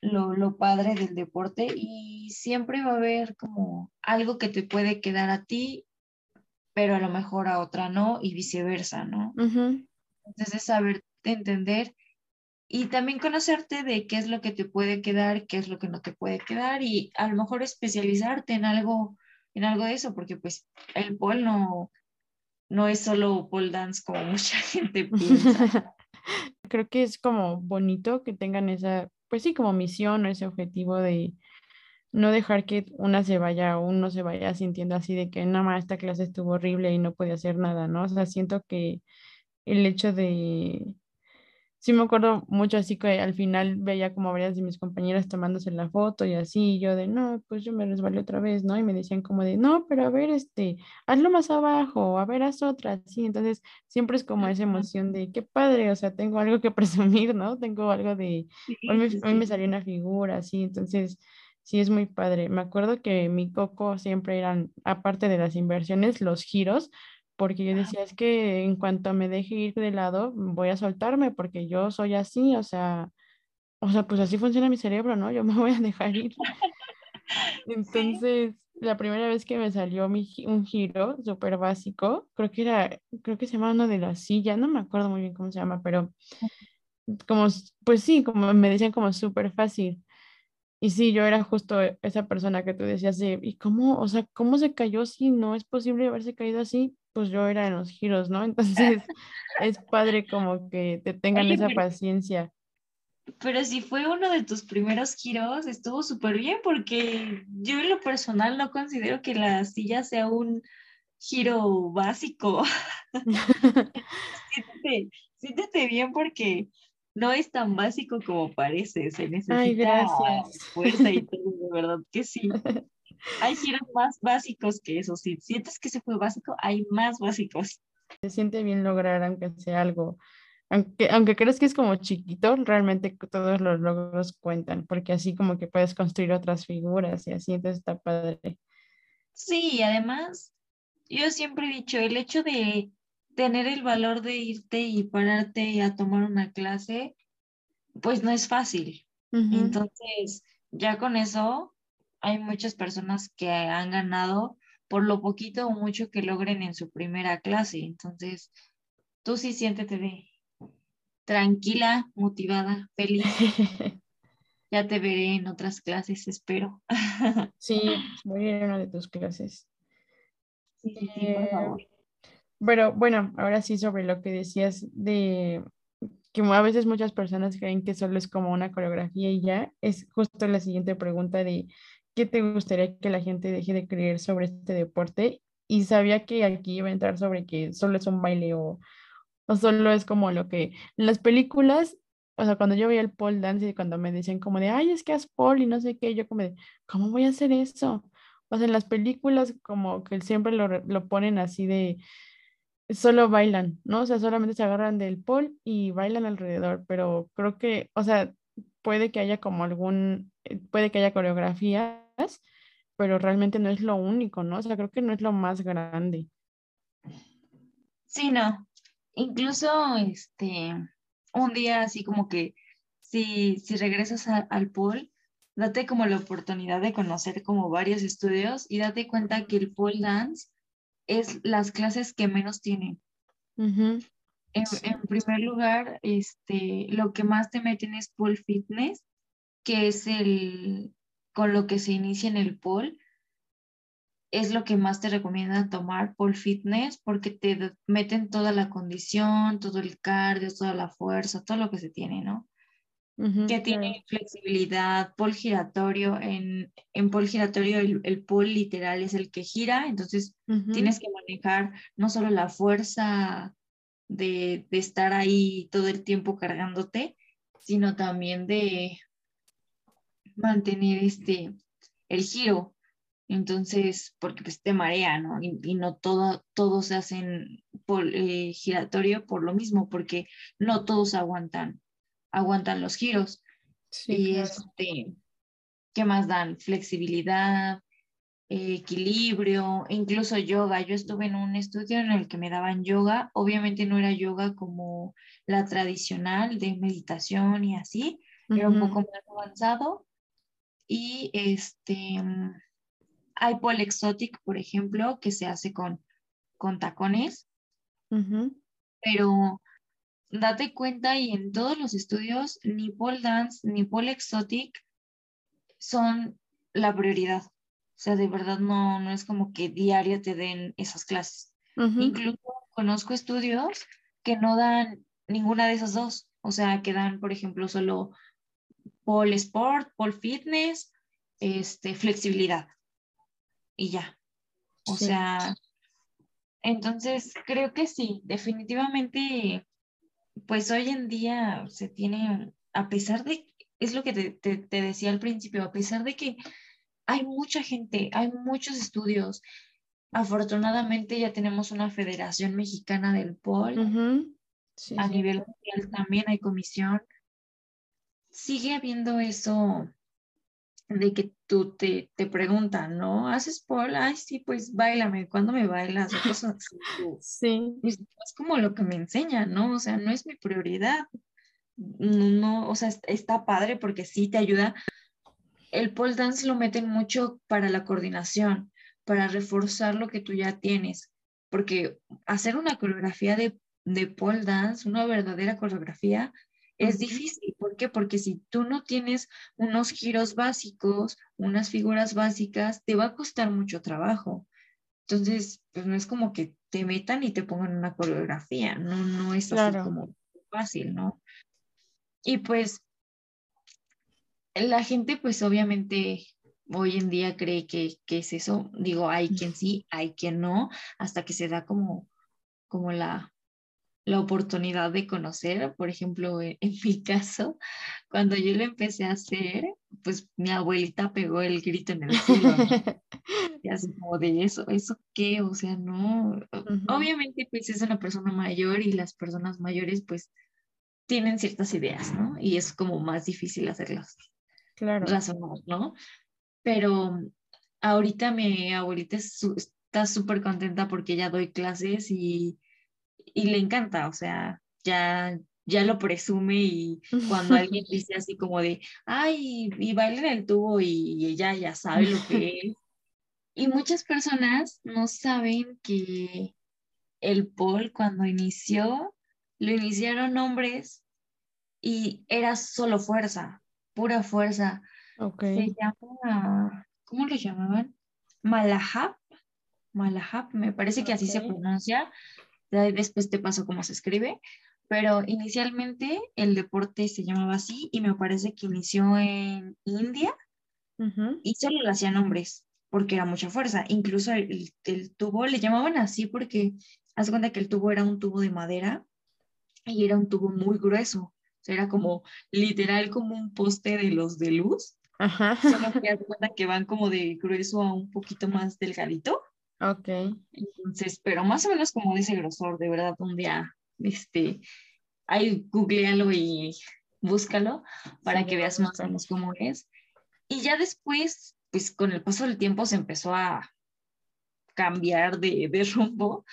lo, padre del deporte y siempre va a haber como algo que te puede quedar a ti, pero a lo mejor a otra no y viceversa, ¿no? Entonces, saber entender y también conocerte de qué es lo que te puede quedar, qué es lo que no te puede quedar y a lo mejor especializarte en algo, en algo de eso, porque pues el pole no, no es solo pole dance como mucha gente piensa. Creo que es como bonito que tengan esa, pues sí, como misión o ese objetivo de no dejar que una se vaya o uno se vaya sintiendo así de que nada más esta clase estuvo horrible y no puede hacer nada, ¿no? O sea, siento que el hecho de sí me acuerdo mucho así que al final veía como varias de mis compañeras tomándose la foto y así, y yo de, no, pues yo me resbalé otra vez, ¿no? Y me decían como de, no, pero a ver, este, hazlo más abajo, a ver, haz otra, sí, entonces siempre es como esa emoción de, qué padre, o sea, tengo algo que presumir, ¿no? Tengo algo de, hoy, me, hoy me salió una figura, así, entonces... Sí, es muy padre. Me acuerdo que mi coco siempre eran, aparte de las inversiones, los giros, porque yo decía, es que en cuanto me deje ir de lado, voy a soltarme porque yo soy así, o sea, o sea, pues así funciona mi cerebro, ¿no? Yo me voy a dejar ir. Entonces, la primera vez que me salió mi, un giro súper básico, creo que era, creo que se llama uno de la silla, no me acuerdo muy bien cómo se llama, pero como, pues sí, como me decían como súper fácil. Y sí, yo era justo esa persona que tú decías ¿y cómo, o sea, cómo se cayó si no es posible haberse caído así? pues yo era en los giros, ¿no? Entonces es padre como que te tengan esa paciencia. Pero si fue uno de tus primeros giros, estuvo súper bien porque yo en lo personal no considero que la silla sea un giro básico. siéntete, siéntete, bien porque no es tan básico como parece, se necesita fuerza y todo, de verdad que sí. Hay giros más básicos que eso. Si sientes que se fue básico, hay más básicos. Se siente bien lograr, aunque sea algo. Aunque, aunque crees que es como chiquito, realmente todos los logros cuentan, porque así como que puedes construir otras figuras y así, entonces está padre. Sí, además, yo siempre he dicho, el hecho de tener el valor de irte y pararte a tomar una clase, pues no es fácil. Entonces, ya con eso, hay muchas personas que han ganado por lo poquito o mucho que logren en su primera clase. Entonces, tú sí siéntete tranquila, motivada, feliz. ya te veré en otras clases, espero. sí, voy a ir a una de tus clases. Sí, sí, por eh, favor. Pero bueno, ahora sí sobre lo que decías de que a veces muchas personas creen que solo es como una coreografía y ya, es justo la siguiente pregunta de ¿qué te gustaría que la gente deje de creer sobre este deporte? Y sabía que aquí iba a entrar sobre que solo es un baile o, o solo es como lo que las películas, o sea, cuando yo veía el pole dance y cuando me decían como de, ay, es que es pole y no sé qué, yo como de, ¿cómo voy a hacer eso? o sea, en las películas como que siempre lo, lo ponen así de, solo bailan, ¿no? O sea, solamente se agarran del pole y bailan alrededor, pero creo que, o sea, puede que haya como algún, eh, puede que haya coreografías, pero realmente no es lo único, ¿no? O sea, creo que no es lo más grande. Sí, no. Incluso, este, un día así como que si, si regresas al pool, date como la oportunidad de conocer como varios estudios y date cuenta que el pole dance es las clases que menos tienen. en, en, primer lugar, este, lo que más te meten es pole fitness, que es el con lo que se inicia en el pole. Es lo que más te recomiendan tomar pole fitness porque te meten toda la condición, todo el cardio, toda la fuerza, todo lo que se tiene, ¿no? Que tiene flexibilidad, pol giratorio. En, en pol giratorio el, el pol literal es el que gira, entonces tienes que manejar no solo la fuerza de, de, estar ahí todo el tiempo cargándote, sino también de mantener este, el giro. Entonces, porque pues te marea, ¿no? Y, no todo, todos se hacen pol, eh, giratorio por lo mismo, porque no todos aguantan aguantan los giros. y este, ¿qué más dan? Flexibilidad, equilibrio, incluso yoga. Yo estuve en un estudio en el que me daban yoga. Obviamente no era yoga como la tradicional de meditación y así, era un poco más avanzado. Y este, hay pole exotic, por ejemplo, que se hace con, con tacones, pero date cuenta y en todos los estudios, ni pole dance ni pole exotic son la prioridad. O sea, de verdad no, no es como que diario te den esas clases. Incluso conozco estudios que no dan ninguna de esas dos. O sea, que dan, por ejemplo, solo pole sport, pole fitness, este, flexibilidad. Y ya. O sea, entonces creo que sí, definitivamente pues hoy en día se tiene, a pesar de, es lo que te, decía al principio, a pesar de que hay mucha gente, hay muchos estudios, afortunadamente ya tenemos una Federación Mexicana del POL, a nivel mundial también hay comisión, sigue habiendo eso de que tú te, te preguntan, ¿no? ¿Haces pole? Ay, sí, pues bailame, ¿cuándo me bailas? Sí. Pues, es como lo que me enseñan, ¿no? O sea, no es mi prioridad. No, no, o sea, está padre porque sí te ayuda. El pole dance lo meten mucho para la coordinación, para reforzar lo que tú ya tienes, porque hacer una coreografía de, de pole dance, una verdadera coreografía, es difícil. ¿Por qué? Porque si tú no tienes unos giros básicos, unas figuras básicas, te va a costar mucho trabajo. Entonces, pues no es como que te metan y te pongan una coreografía, no, no es así como fácil, ¿no? Y pues la gente, pues obviamente hoy en día cree que, que, es eso. Digo, hay quien sí, hay quien no, hasta que se da como, como la, la oportunidad de conocer, por ejemplo, e, en, mi caso, cuando yo lo empecé a hacer, pues mi abuelita pegó el grito en el cielo. y así como de eso, ¿eso qué? O sea, no. Obviamente, pues es una persona mayor y las personas mayores, pues tienen ciertas ideas, ¿no? Y es como más difícil hacerlas claro. razonar, ¿no? Pero ahorita mi abuelita está súper contenta porque ya doy clases y y le encanta, o sea, ya, ya lo presume y cuando alguien dice así como de, ay, y baila en el tubo y, ella ya sabe lo que es. Y muchas personas no saben que el Paul cuando inició, lo iniciaron hombres y era solo fuerza, pura fuerza. Okay. Se llama, ¿cómo lo llamaban? Malahab. Malahab, me parece que así se pronuncia después te paso cómo se escribe, pero inicialmente el deporte se llamaba así y me parece que inició en India y solo lo hacían hombres porque era mucha fuerza. Incluso el, tubo le llamaban así porque haz cuenta que el tubo era un tubo de madera y era un tubo muy grueso. O sea, era como literal como un poste de los de luz Ajá. Solo que cuenta que van como de grueso a un poquito más delgadito. Ok. Entonces, pero más o menos como ese grosor, de verdad, un día, este, ahí googlealo y búscalo para que veas más o menos cómo es. Y ya después, pues con el paso del tiempo se empezó a cambiar de, de rumbo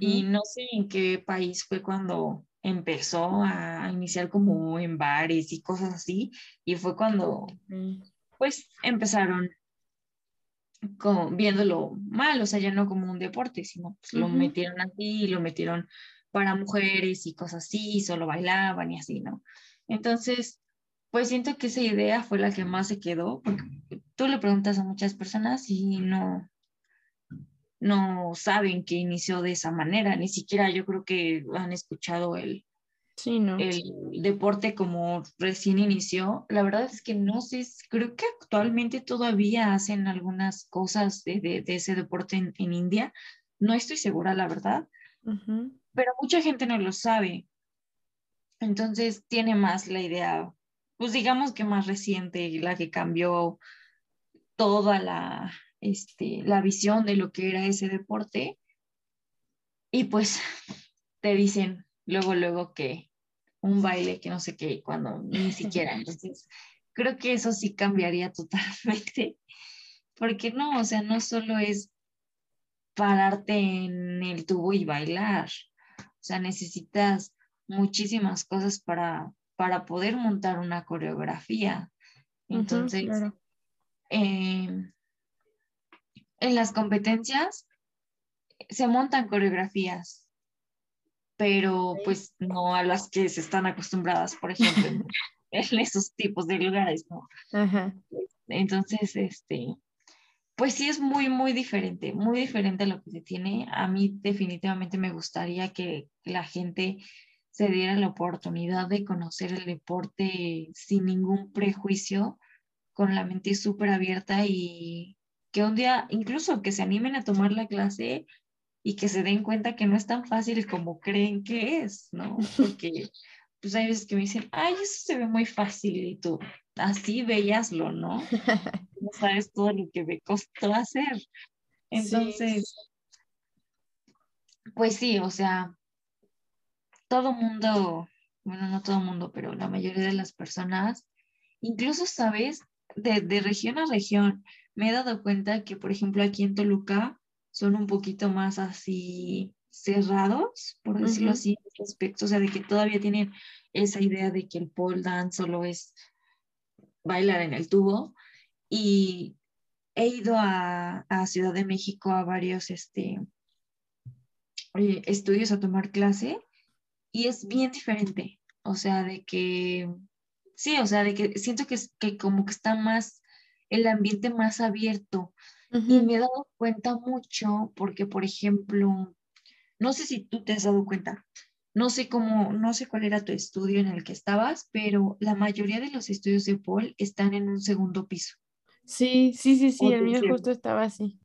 y no sé en qué país fue cuando empezó a iniciar como en bares y cosas así y fue cuando pues empezaron como viéndolo mal, o sea, ya no como un deporte, sino pues, lo metieron así, lo metieron para mujeres y cosas así, solo bailaban y así, ¿no? Entonces, pues siento que esa idea fue la que más se quedó, porque tú le preguntas a muchas personas y no, no saben que inició de esa manera, ni siquiera yo creo que han escuchado el, sí, no. el deporte como recién inició. La verdad es que no sé, creo que actualmente todavía hacen algunas cosas de, ese deporte en, India. No estoy segura, la verdad, pero mucha gente no lo sabe. Entonces tiene más la idea, pues digamos que más reciente, la que cambió toda la, este, la visión de lo que era ese deporte. Y pues te dicen luego, luego que un baile que no sé qué, cuando ni siquiera. Entonces, creo que eso sí cambiaría totalmente. Porque no, o sea, no solo es pararte en el tubo y bailar. O sea, necesitas muchísimas cosas para, para poder montar una coreografía. Entonces, em, en las competencias se montan coreografías, pero pues no a las que se están acostumbradas, por ejemplo, en, esos tipos de lugares, ¿no? Entonces, este, pues sí es muy, muy diferente, muy diferente a lo que se tiene. A mí definitivamente me gustaría que la gente se diera la oportunidad de conocer el deporte sin ningún prejuicio, con la mente súper abierta y que un día incluso que se animen a tomar la clase y que se den cuenta que no es tan fácil como creen que es, ¿no? Porque pues hay veces que me dicen, ay, eso se ve muy fácil y tú, así veíaslo, ¿no? No sabes todo lo que me costó hacer. Entonces, pues sí, o sea, todo mundo, bueno, no todo mundo, pero la mayoría de las personas, incluso, ¿sabes? De, de región a región, me he dado cuenta que, por ejemplo, aquí en Toluca son un poquito más así cerrados, por decirlo así, respecto, o sea, de que todavía tienen esa idea de que el pole dance solo es bailar en el tubo. Y he ido a, a Ciudad de México a varios este, eh, estudios a tomar clase y es bien diferente, o sea, de que, sí, o sea, de que siento que, que como que está más el ambiente más abierto. Y me he dado cuenta mucho porque, por ejemplo, no sé si tú te has dado cuenta, no sé cómo, no sé cuál era tu estudio en el que estabas, pero la mayoría de los estudios de Paul están en un segundo piso. Sí, sí, sí, sí, el mío justo estaba así.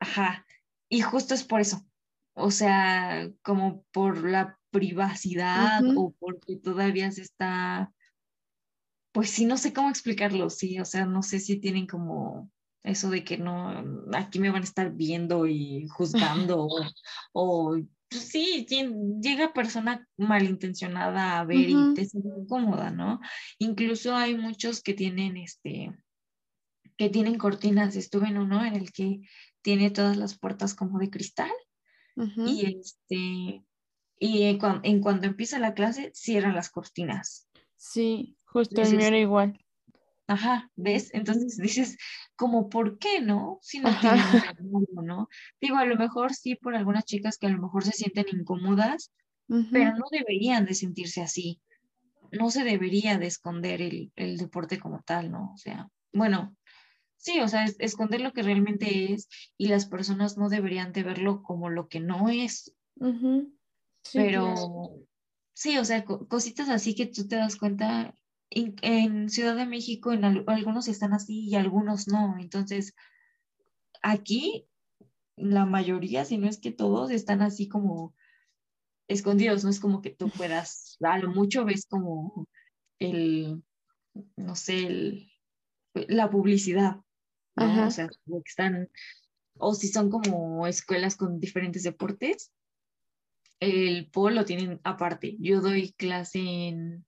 Ajá, y justo es por eso, o sea, como por la privacidad o porque todavía se está pues sí, no sé cómo explicarlo, sí, o sea, no sé si tienen como eso de que no, aquí me van a estar viendo y juzgando, o, pues sí, llega persona malintencionada a ver y te sientes incómoda, ¿no? Incluso hay muchos que tienen este, que tienen cortinas, estuve en uno en el que tiene todas las puertas como de cristal, y este, y en, en cuando empieza la clase, cierran las cortinas. Sí, Justo el mío era igual. Ajá, ¿ves? Entonces dices, como, ¿por qué no? Si no tiene nada ¿no? Digo, a lo mejor sí por algunas chicas que a lo mejor se sienten incómodas, pero no deberían de sentirse así. No se debería de esconder el, deporte como tal, ¿no? O sea, bueno, sí, o sea, esconder lo que realmente es y las personas no deberían de verlo como lo que no es. pero sí, o sea, cositas así que tú te das cuenta en, Ciudad de México en algunos están así y algunos no. Entonces, aquí la mayoría, si no es que todos, están así como escondidos. No es como que tú puedas, a lo mucho ves como el, no sé, el, la publicidad, ¿no? O sea, están, o si son como escuelas con diferentes deportes, el polo lo tienen aparte. Yo doy clase en,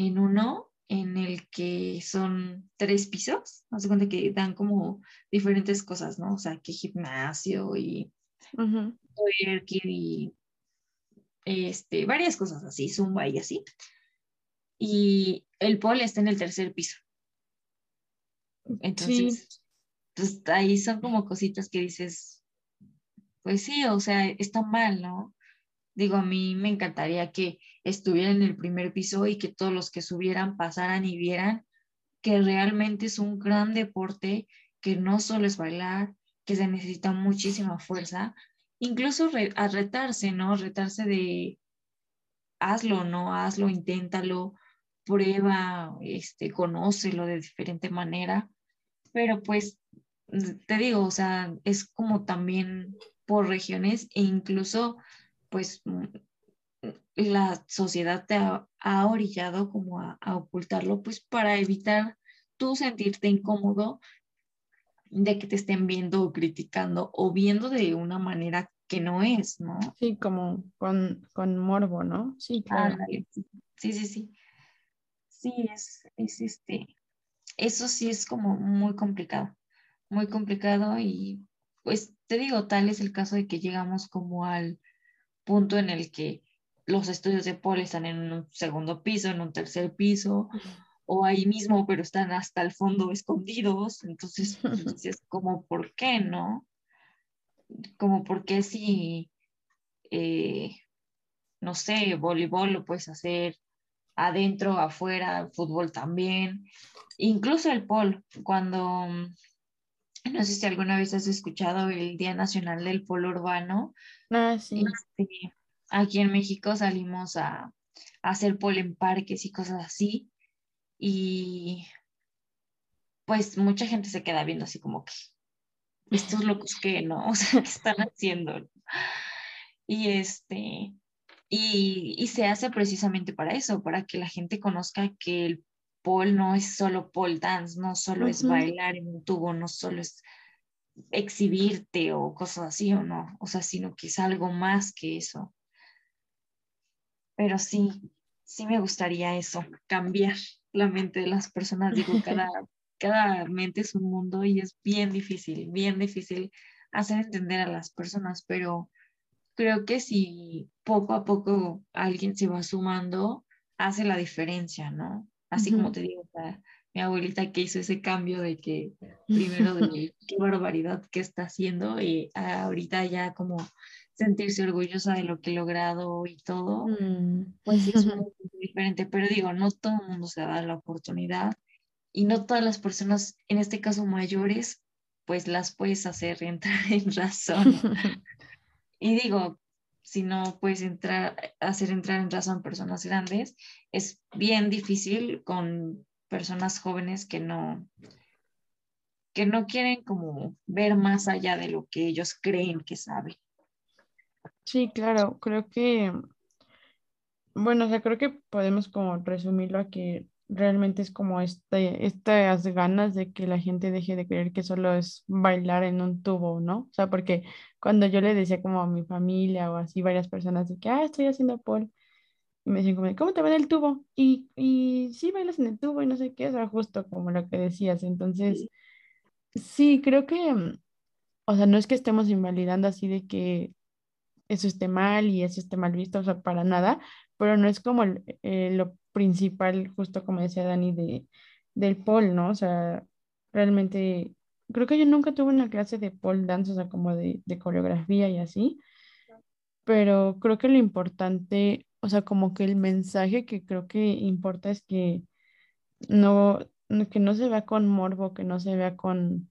en uno en el que son tres pisos, no sé cuenta que dan como diferentes cosas, ¿no? O sea, que gimnasio y uh y este, varias cosas así, zumba y así. Y el pol está en el tercer piso. Entonces, pues ahí son como cositas que dices, pues sí, o sea, está mal, ¿no? Digo, a mí me encantaría que estuviera en el primer piso y que todos los que subieran pasaran y vieran que realmente es un gran deporte, que no solo es bailar, que se necesita muchísima fuerza, incluso a retarse, ¿no? Retarse de hazlo, ¿no? Hazlo, inténtalo, prueba, este, conócelo de diferente manera, pero pues te digo, o sea, es como también por regiones e incluso pues mm, la sociedad te ha, orillado como a, ocultarlo, pues para evitar tú sentirte incómodo de que te estén viendo o criticando o viendo de una manera que no es, ¿no? Sí, como con, con morbo, ¿no? Sí, claro. sí, sí, sí. Sí, es, es este, eso sí es como muy complicado, muy complicado y pues te digo, tal es el caso de que llegamos como al punto en el que los estudios de poli están en un segundo piso, en un tercer piso, o ahí mismo, pero están hasta el fondo escondidos. Entonces, pues, es como, ¿por qué no? Como, ¿por qué si, eh, no sé, voleibol lo puedes hacer adentro, afuera, fútbol también? Incluso el pol, cuando, no sé si alguna vez has escuchado el Día Nacional del Polo Urbano, Ah, sí. Este, aquí en México salimos a, hacer pol en parques y cosas así. Y pues mucha gente se queda viendo así como que estos locos que no, o sea, ¿qué están haciendo? Y este, y, y, se hace precisamente para eso, para que la gente conozca que el pole no es solo pole dance, no solo es bailar en un tubo, no solo es exhibirte o cosas así o no, o sea, sino que es algo más que eso. Pero sí, sí me gustaría eso, cambiar la mente de las personas. Digo, cada, cada mente es un mundo y es bien difícil, bien difícil hacer entender a las personas, pero creo que si poco a poco alguien se va sumando, hace la diferencia, ¿no? Así como te digo, mi abuelita que hizo ese cambio de que primero de qué barbaridad que está haciendo y ahorita ya como sentirse orgullosa de lo que he logrado y todo, mm. pues es muy diferente. Pero digo, no todo el mundo se da la oportunidad y no todas las personas, en este caso mayores, pues las puedes hacer entrar en razón. y digo, si no puedes entrar, hacer entrar en razón personas grandes, es bien difícil con personas jóvenes que no, que no quieren como ver más allá de lo que ellos creen que saben. Sí, claro, creo que, bueno, o sea, creo que podemos como resumirlo a que realmente es como este, estas ganas de que la gente deje de creer que solo es bailar en un tubo, ¿no? O sea, porque cuando yo le decía como a mi familia o así varias personas de que, ah, estoy haciendo pole, y me decían ¿cómo te va en el tubo? Y, y sí bailas en el tubo y no sé qué, o sea, justo como lo que decías. Entonces, sí, creo que, mm, o sea, no es que estemos invalidando así de que eso esté mal y eso esté mal visto, o sea, para nada, pero no es como eh, lo principal, justo como decía Dani, de, del pole, ¿no? O sea, realmente, creo que yo nunca tuve una clase de pole dance, o sea, como de, de coreografía y así, pero creo que lo importante o sea, como que el mensaje que creo que importa es que no, que no se vea con morbo, que no se vea con,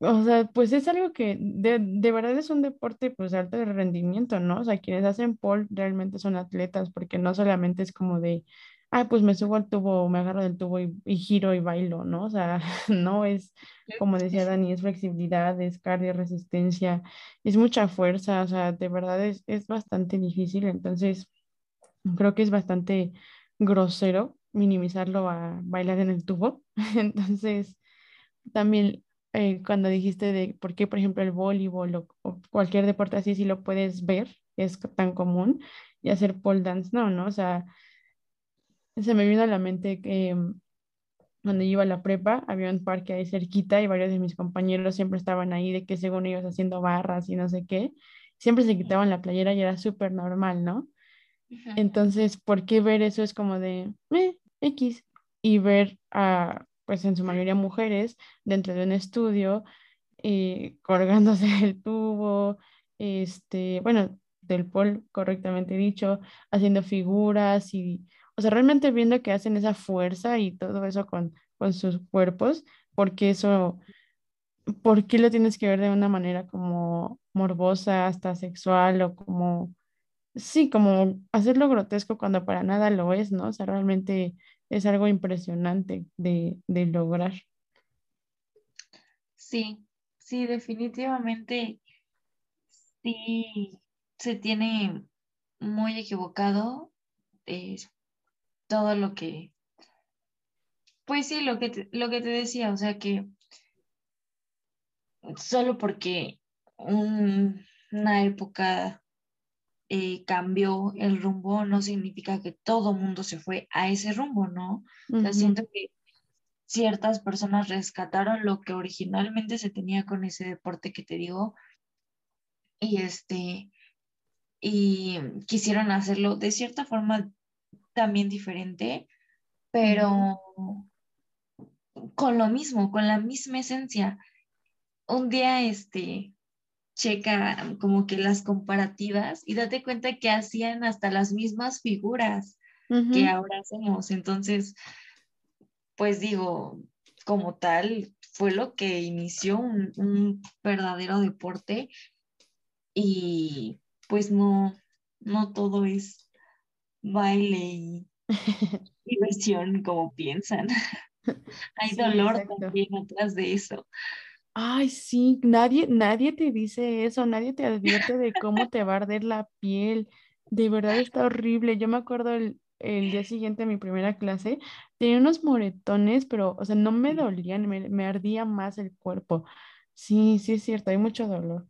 o sea, pues es algo que de, de verdad es un deporte pues de alto rendimiento, ¿no? O sea, quienes hacen pole realmente son atletas, porque no solamente es como de, ah, pues me subo al tubo, me agarro del tubo y, y giro y bailo, ¿no? O sea, no es, como decía Dani, es flexibilidad, es cardio, resistencia, es mucha fuerza, o sea, de verdad es, es bastante difícil, entonces creo que es bastante grosero minimizarlo a bailar en el tubo. Entonces, también eh, cuando dijiste de por qué, por ejemplo, el voleibol o, o, cualquier deporte así, si lo puedes ver, es tan común, y hacer pole dance, no, ¿no? O sea, se me vino a la mente que mm, cuando iba a la prepa había un parque ahí cerquita y varios de mis compañeros siempre estaban ahí de que según ellos haciendo barras y no sé qué, siempre se quitaban la playera y era súper normal, ¿no? Entonces, ¿por qué ver eso es como de eh, X? Y ver a, pues en su mayoría mujeres dentro de un estudio, eh, colgándose el tubo, este, bueno, del pol correctamente dicho, haciendo figuras y, o sea, realmente viendo que hacen esa fuerza y todo eso con, con sus cuerpos, porque eso, ¿por qué lo tienes que ver de una manera como morbosa, hasta sexual o como, sí, como hacerlo grotesco cuando para nada lo es, ¿no? O sea, realmente es algo impresionante de, de lograr. Sí, sí, definitivamente sí se tiene muy equivocado eh, todo lo que, pues sí, lo que, te, lo que te decía, o sea que solo porque una época eh, cambió el rumbo no significa que todo mundo se fue a ese rumbo, ¿no? o sea, siento que ciertas personas rescataron lo que originalmente se tenía con ese deporte que te digo y este y quisieron hacerlo de cierta forma también diferente, pero con lo mismo, con la misma esencia. Un día, este, checa como que las comparativas y date cuenta que hacían hasta las mismas figuras que ahora hacemos. Entonces, pues digo, como tal, fue lo que inició un, un verdadero deporte y pues no, no todo es baile y diversión como piensan. Hay dolor también atrás de eso. Ay, sí, nadie, nadie te dice eso, nadie te advierte de cómo te va a arder la piel. De verdad está horrible. Yo me acuerdo el, el día siguiente de mi primera clase, tenía unos moretones, pero, o sea, no me dolían, me, me ardía más el cuerpo. Sí, sí es cierto, hay mucho dolor.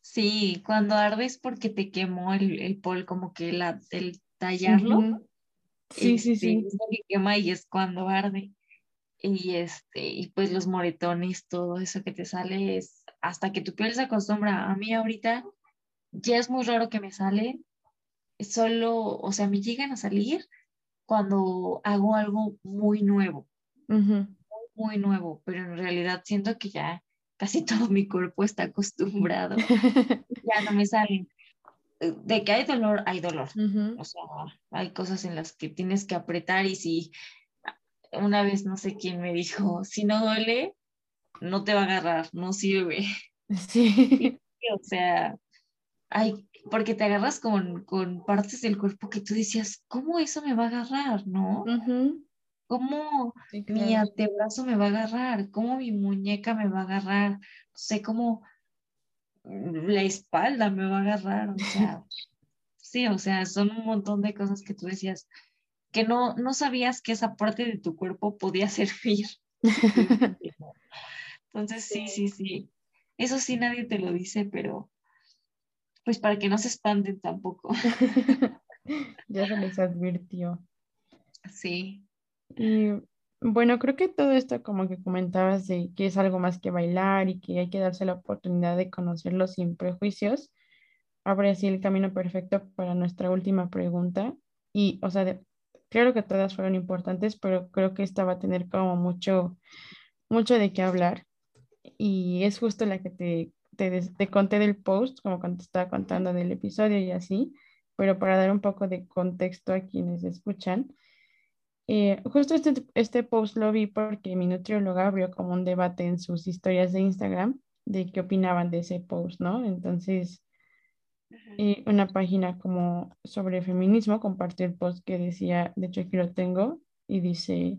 Sí, cuando ardes porque te quemó el, el pol, como que la, el tallarlo. Sí, sí, sí. Este, es lo que quema y es cuando arde. Y este, y pues los moretones, todo eso que te sale es hasta que tu piel se acostumbra. A mí ahorita ya es muy raro que me sale. Solo, o sea, me llegan a salir cuando hago algo muy nuevo. muy, muy nuevo, pero en realidad siento que ya casi todo mi cuerpo está acostumbrado. ya no me salen. De que hay dolor, hay dolor. O sea, hay cosas en las que tienes que apretar y si una vez no sé quién me dijo, si no duele, no te va a agarrar, no sirve. Sí. o sea, hay, porque te agarras con, con, partes del cuerpo que tú decías, ¿cómo eso me va a agarrar? ¿No? ¿Cómo mi antebrazo me va a agarrar? ¿Cómo mi muñeca me va a agarrar? No sé cómo la espalda me va a agarrar. O sea, sí, o sea, son un montón de cosas que tú decías que no, no sabías que esa parte de tu cuerpo podía servir. Entonces, sí, sí, sí. Eso sí nadie te lo dice, pero pues para que no se espanten tampoco. ya se les advirtió. Sí. Y bueno, creo que todo esto como que comentabas de que es algo más que bailar y que hay que darse la oportunidad de conocerlo sin prejuicios, abre así el camino perfecto para nuestra última pregunta. Y, o sea, claro que todas fueron importantes, pero creo que esta va a tener como mucho, mucho de qué hablar. Y es justo la que te, te, te conté del post, como cuando te estaba contando del episodio y así, pero para dar un poco de contexto a quienes escuchan eh, justo este, este post lo vi porque mi nutrióloga abrió como un debate en sus historias de Instagram de qué opinaban de ese post, ¿no? Entonces, eh, una página como sobre feminismo compartió el post que decía, de hecho aquí lo tengo, y dice,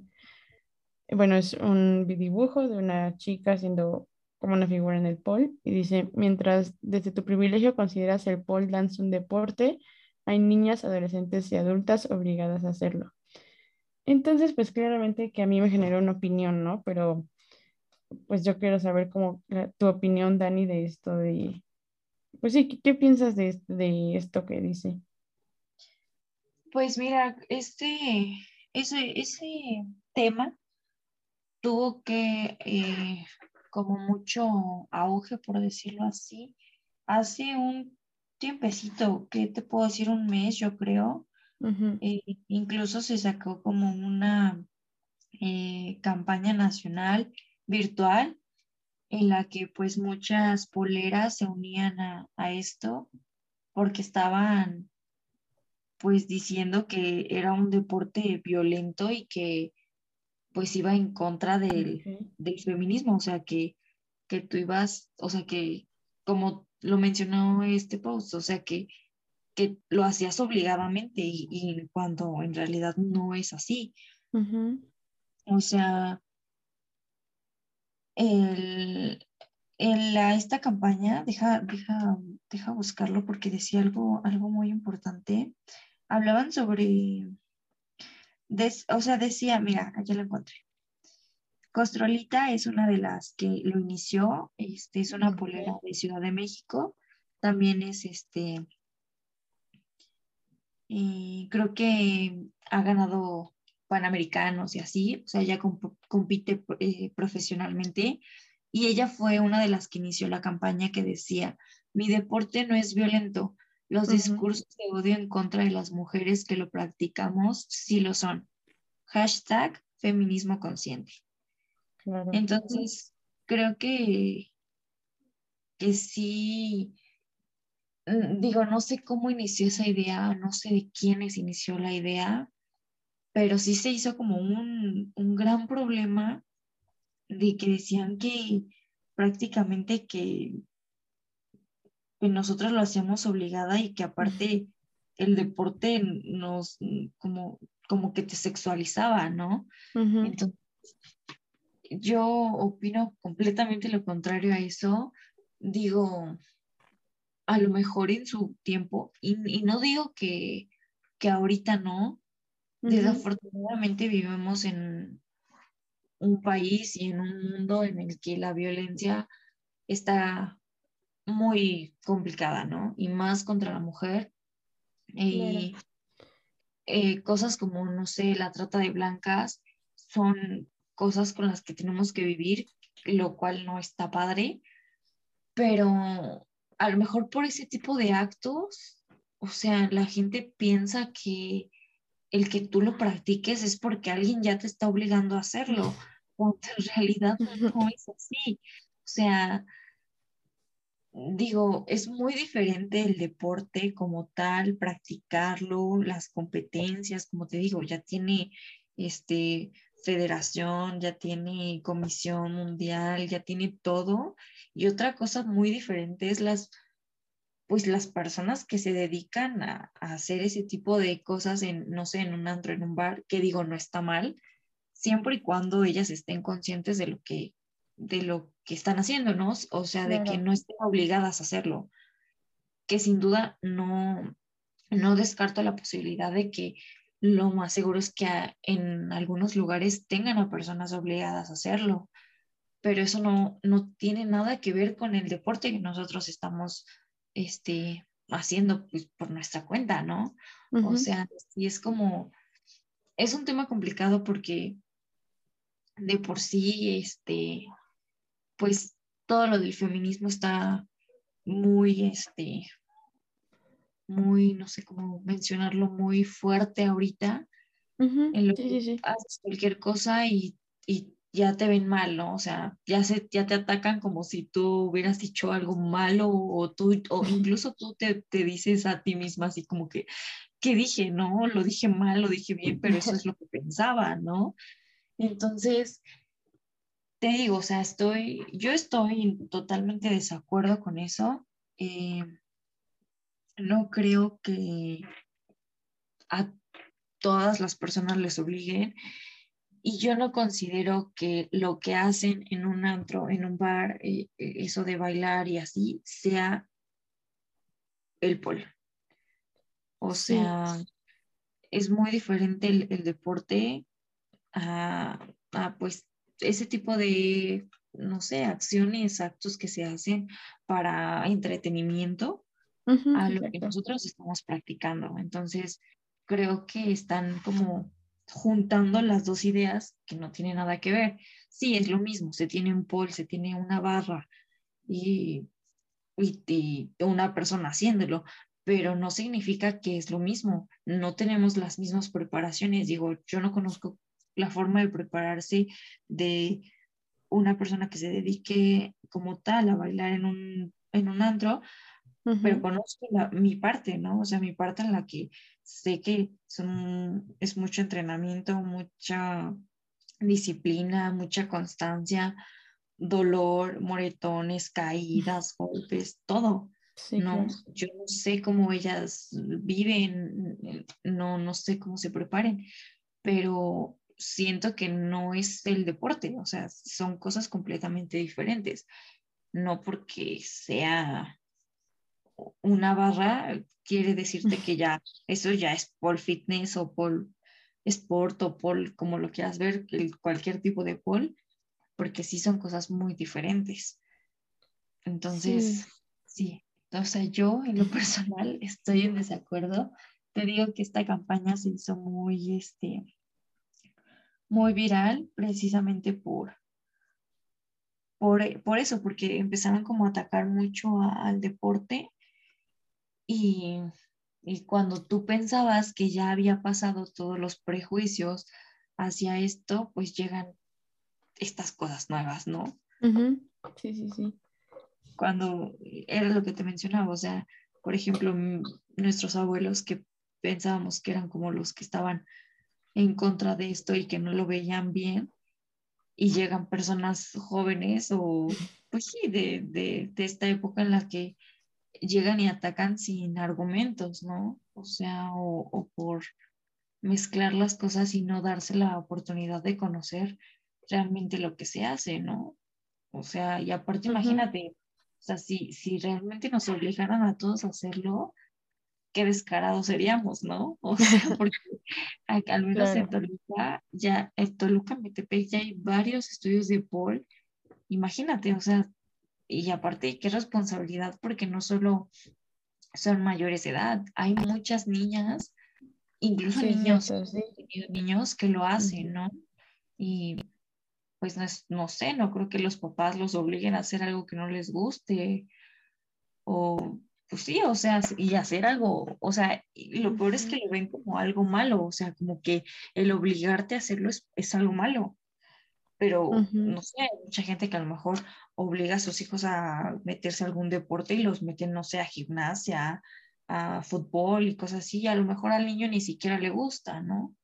bueno, es un dibujo de una chica haciendo como una figura en el pole, y dice, mientras desde tu privilegio consideras el pole dance un deporte, hay niñas, adolescentes y adultas obligadas a hacerlo. Entonces, pues claramente que a mí me generó una opinión, ¿no? Pero pues yo quiero saber cómo tu opinión, Dani, de esto de, pues sí, ¿qué, piensas de, de, esto que dice? Pues mira, este, ese, ese tema tuvo que, eh, como mucho auge, por decirlo así, hace un tiempecito, que te puedo decir? Un mes, yo creo. Eh, incluso se sacó como una eh, campaña nacional virtual en la que pues muchas poleras se unían a, esto porque estaban pues diciendo que era un deporte violento y que pues iba en contra del, feminismo, o sea que, que tú ibas, o sea que como lo mencionó este post, o sea que, que lo hacías obligadamente y, cuando en realidad no es así. O sea, el, la, esta campaña, deja, deja, deja buscarlo porque decía algo, algo muy importante. Hablaban sobre, o sea, decía, mira, ya lo encontré. Costrolita es una de las que lo inició, este, es una polera de Ciudad de México, también es este, y creo que ha ganado panamericanos y así, o sea, ella compite eh, profesionalmente y ella fue una de las que inició la campaña que decía, mi deporte no es violento, los discursos de odio en contra de las mujeres que lo practicamos sí lo son. Hashtag feminismo consciente. Entonces, creo que, que sí, mm, digo, no sé cómo inició esa idea, no sé de quiénes inició la idea, pero sí se hizo como un, gran problema de que decían que prácticamente que, nosotros lo hacíamos obligada y que aparte el deporte nos como, como que te sexualizaba, ¿no? Entonces, yo opino completamente lo contrario a eso. Digo, a lo mejor en su tiempo, y, y no digo que, que ahorita no, Desafortunadamente vivimos en un país y en un mundo en el que la violencia está muy complicada, ¿no? Y más contra la mujer. Y eh, cosas como, no sé, la trata de blancas son cosas con las que tenemos que vivir, lo cual no está padre, pero a lo mejor por ese tipo de actos, o sea, la gente piensa que el que tú lo practiques es porque alguien ya te está obligando a hacerlo, cuando en realidad no es así. O sea, digo, es muy diferente el deporte como tal, practicarlo, las competencias, como te digo, ya tiene este federación, ya tiene comisión mundial, ya tiene todo. Y otra cosa muy diferente es las pues las personas que se dedican a, hacer ese tipo de cosas en, no sé, en un antro, en un bar, que digo, no está mal, siempre y cuando ellas estén conscientes de lo que, de lo que están haciendo, ¿no? O sea, de que no estén obligadas a hacerlo. Que sin duda no, no descarto la posibilidad de que lo más seguro es que en algunos lugares tengan a personas obligadas a hacerlo, pero eso no, no tiene nada que ver con el deporte que nosotros estamos este, haciendo pues, por nuestra cuenta, ¿no? O sea, sí es como, es un tema complicado porque de por sí, este, pues todo lo del feminismo está muy, este, muy, no sé cómo mencionarlo, muy fuerte ahorita. en lo que haces cualquier cosa y, y ya te ven mal, ¿no? O sea, ya, se, ya te atacan como si tú hubieras dicho algo malo o, tú, o incluso tú te, te dices a ti misma así como que, ¿qué dije? No, lo dije mal, lo dije bien, pero eso es lo que pensaba, ¿no? Entonces, te digo, o sea, estoy, yo estoy totalmente desacuerdo con eso. Eh, no creo que a todas las personas les obliguen y yo no considero que lo que hacen en un antro, en un bar, eh, eh, eso de bailar y así, sea el polo. O sea, es muy diferente el, deporte a, pues ese tipo de, no sé, acciones, actos que se hacen para entretenimiento a lo que nosotros estamos practicando. Entonces, creo que están como juntando las dos ideas que no tienen nada que ver. Sí, es lo mismo, se tiene un pole, se tiene una barra y, y, una persona haciéndolo, pero no significa que es lo mismo. No tenemos las mismas preparaciones. Digo, yo no conozco la forma de prepararse de una persona que se dedique como tal a bailar en un, en un antro, pero conozco mi parte, ¿no? O sea, mi parte en la que sé que son, es mucho entrenamiento, mucha disciplina, mucha constancia, dolor, moretones, caídas, golpes, todo. no, yo no sé cómo ellas viven, no, no sé cómo se preparen, pero siento que no es el deporte, o sea, son cosas completamente diferentes. No porque sea una barra quiere decirte que ya eso ya es pole fitness o pole sport o pole, como lo quieras ver, cualquier tipo de pole, porque sí son cosas muy diferentes. Entonces, sí. O sea, yo en lo personal estoy en desacuerdo. Te digo que esta campaña se hizo muy, este, muy viral precisamente por, por, por eso, porque empezaron como a atacar mucho al deporte y, cuando tú pensabas que ya había pasado todos los prejuicios hacia esto, pues llegan estas cosas nuevas, ¿no? Sí, sí, sí. Cuando era lo que te mencionaba, o sea, por ejemplo, nuestros abuelos que pensábamos que eran como los que estaban en contra de esto y que no lo veían bien, y llegan personas jóvenes o, pues sí, de, de, de esta época en la que llegan y atacan sin argumentos, ¿no? O sea, o, por mezclar las cosas y no darse la oportunidad de conocer realmente lo que se hace, ¿no? O sea, y aparte imagínate, o sea, si, si realmente nos obligaran a todos a hacerlo, qué descarados seríamos, ¿no? O sea, porque al menos en Toluca, ya en Toluca, Metepec, ya hay varios estudios de Paul. Imagínate, o sea, y aparte, qué responsabilidad, porque no solo son mayores de edad, hay muchas niñas, incluso niños, niños que lo hacen, ¿no? Y pues no, no sé, no creo que los papás los obliguen a hacer algo que no les guste, o pues sí, o sea, y hacer algo, o sea, lo peor es que lo ven como algo malo, o sea, como que el obligarte a hacerlo es, es algo malo pero no sé, hay mucha gente que a lo mejor obliga a sus hijos a meterse a algún deporte y los meten, no sé, a gimnasia, a fútbol y cosas así, y a lo mejor al niño ni siquiera le gusta, ¿no?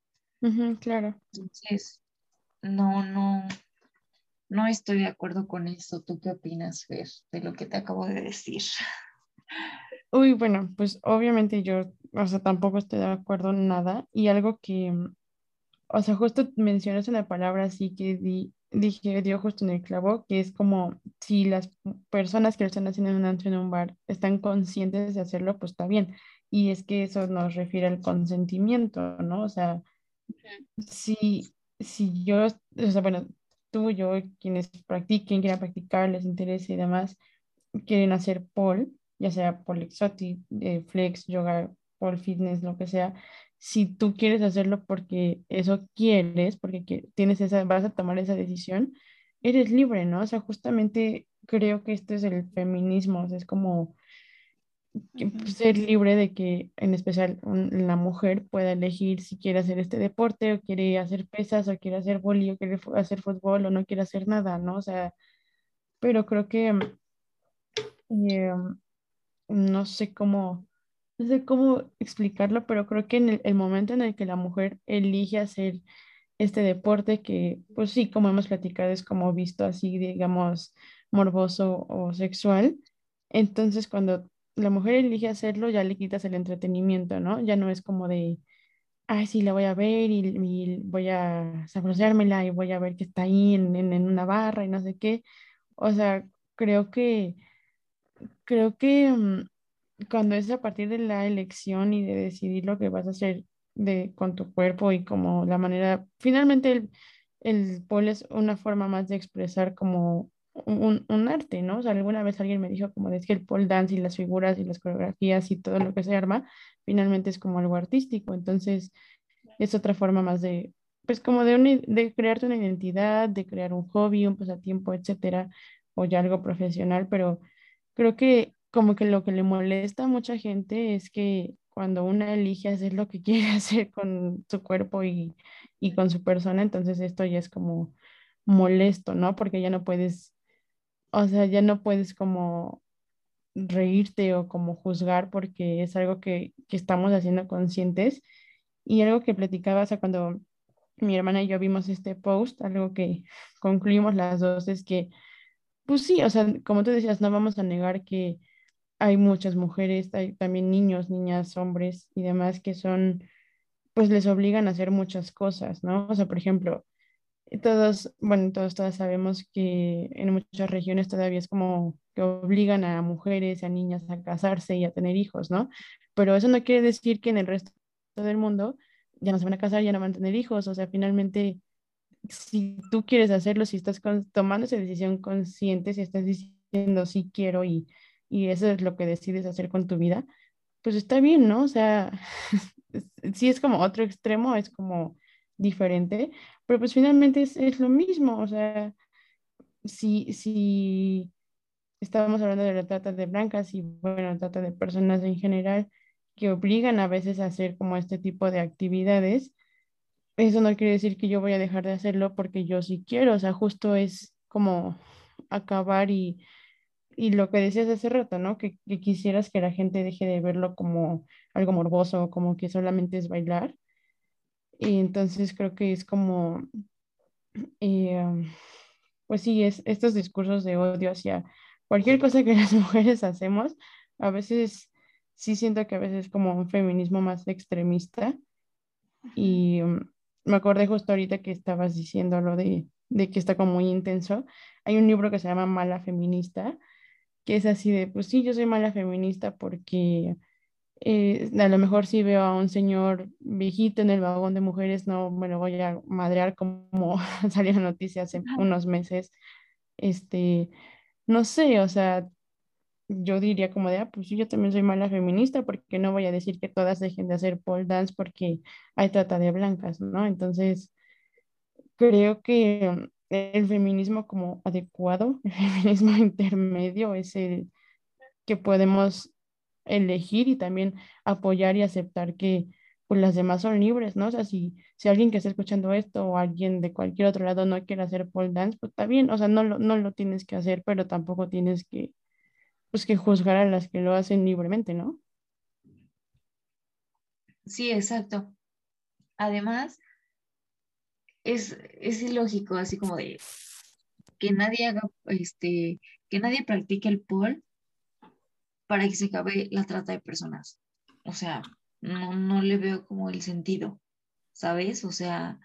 claro. Entonces, no, no, no estoy de acuerdo con eso. ¿Tú qué opinas, Fer, de lo que te acabo de decir? Uy, bueno, pues obviamente yo, o sea, tampoco estoy de acuerdo en nada y algo que o sea, justo mencionas una palabra así que dije, dio justo en el clavo, que es como si las personas que lo están haciendo en un antro en un bar están conscientes de hacerlo, pues está bien. Y es que eso nos refiere al consentimiento, ¿no? O sea, si, si yo, o sea, bueno, tú, yo, quienes practiquen, quieran practicar, les interese y demás, quieren hacer pole, ya sea pole exotic, eh, flex, yoga, pole fitness, lo que sea, si tú quieres hacerlo porque eso quieres, porque tienes esa, vas a tomar esa decisión, eres libre, ¿no? O sea, justamente creo que este es el feminismo, o sea, es como ser libre de que en especial la mujer pueda elegir si quiere hacer este deporte o quiere hacer pesas o quiere hacer boli o quiere hacer fútbol o no quiere hacer nada, ¿no? O sea, pero creo que eh, no sé cómo no sé cómo explicarlo, pero creo que en el, momento en el que la mujer elige hacer este deporte, que pues sí, como hemos platicado, es como visto así, digamos, morboso o sexual, entonces cuando la mujer elige hacerlo, ya le quitas el entretenimiento, ¿no? Ya no es como de, ay, sí, la voy a ver y, voy a saboreármela y voy a ver que está ahí en, en, una barra y no sé qué. O sea, creo que, creo que mm, cuando es a partir de la elección y de decidir lo que vas a hacer de, con tu cuerpo y como la manera, finalmente el, el pole es una forma más de expresar como un, un, arte, ¿no? O sea, alguna vez alguien me dijo como de que el pole dance y las figuras y las coreografías y todo lo que se arma, finalmente es como algo artístico, entonces es otra forma más de, pues como de, de crearte una identidad, de crear un hobby, un pasatiempo, etcétera, o ya algo profesional, pero creo que como que lo que le molesta a mucha gente es que cuando una elige hacer lo que quiere hacer con su cuerpo y, y con su persona, entonces esto ya es como molesto, ¿no? Porque ya no puedes, o sea, ya no puedes como reírte o como juzgar porque es algo que, que estamos haciendo conscientes. Y algo que platicaba, o sea, cuando mi hermana y yo vimos este post, algo que concluimos las dos es que, pues sí, o sea, como tú decías, no vamos a negar que hay muchas mujeres, hay también niños, niñas, hombres y demás que son, pues les obligan a hacer muchas cosas, ¿no? O sea, por ejemplo, todos, bueno, todos, todas sabemos que en muchas regiones todavía es como que obligan a mujeres, a niñas a casarse y a tener hijos, ¿no? Pero eso no quiere decir que en el resto del mundo ya no se van a casar, ya no van a tener hijos, o sea, finalmente, si tú quieres hacerlo, si estás tomando esa decisión consciente, si estás diciendo sí quiero y y eso es lo que decides hacer con tu vida, pues está bien, ¿no? O sea, si es como otro extremo, es como diferente, pero pues finalmente es, es lo mismo, o sea, si, si estábamos hablando de la trata de blancas y bueno, trata de personas en general que obligan a veces a hacer como este tipo de actividades, eso no quiere decir que yo voy a dejar de hacerlo porque yo sí quiero, o sea, justo es como acabar y y lo que decías hace rato, ¿no? Que, quisieras que la gente deje de verlo como algo morboso, como que solamente es bailar. Y entonces creo que es como, eh, pues sí, es estos discursos de odio hacia cualquier cosa que las mujeres hacemos, a veces sí siento que a veces es como un feminismo más extremista. Y um, me acordé justo ahorita que estabas diciendo lo de, de que está como muy intenso. Hay un libro que se llama Mala Feminista, que es así de, pues sí, yo soy mala feminista porque eh, a lo mejor si veo a un señor viejito en el vagón de mujeres, no me lo voy a madrear como salió la noticia hace unos meses. Este, no sé, o sea, yo diría como de, ah, pues sí, yo también soy mala feminista porque no voy a decir que todas dejen de hacer pole dance porque hay trata de blancas, ¿no? Entonces, creo que el feminismo como adecuado, el feminismo intermedio es el que podemos elegir y también apoyar y aceptar que pues las demás son libres, ¿no? O sea, si, si alguien que está escuchando esto o alguien de cualquier otro lado no quiere hacer pole dance, pues está bien, o sea, no lo, no lo tienes que hacer, pero tampoco tienes que, pues, que juzgar a las que lo hacen libremente, ¿no? Sí, exacto. Además, es, es ilógico, así como de que nadie haga, este, que nadie practique el pol para que se acabe la trata de personas. O sea, no, no le veo como el sentido, ¿sabes? O sea,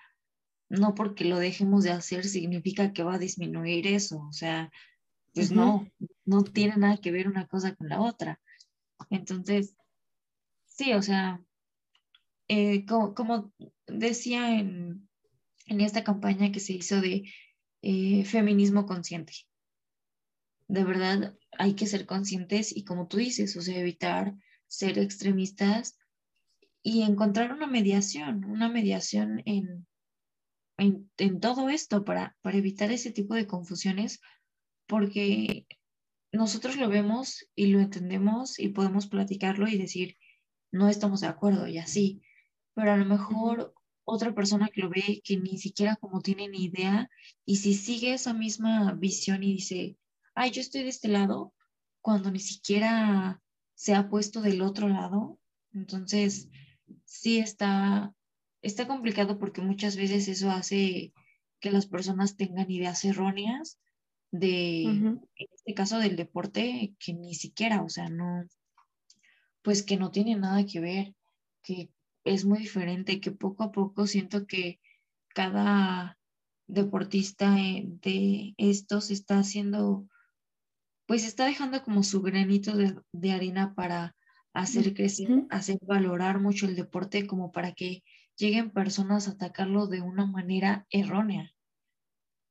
no porque lo dejemos de hacer significa que va a disminuir eso. O sea, pues no, no tiene nada que ver una cosa con la otra. Entonces, sí, o sea, eh, como, decía en, en esta campaña que se hizo de eh, feminismo consciente. De verdad, hay que ser conscientes y como tú dices, o sea, evitar ser extremistas y encontrar una mediación, una mediación en, en, todo esto para, para evitar ese tipo de confusiones, porque nosotros lo vemos y lo entendemos y podemos platicarlo y decir, no estamos de acuerdo y así, pero a lo mejor otra persona que lo ve que ni siquiera como tiene ni idea y si sigue esa misma visión y dice, ay, yo estoy de este lado, cuando ni siquiera se ha puesto del otro lado, entonces sí está, está complicado porque muchas veces eso hace que las personas tengan ideas erróneas de, en este caso del deporte, que ni siquiera, o sea, no, pues que no tiene nada que ver, que es muy diferente, que poco a poco siento que cada deportista eh, de estos está haciendo, pues está dejando como su granito de, arena para hacer crecer, hacer valorar mucho el deporte como para que lleguen personas a atacarlo de una manera errónea,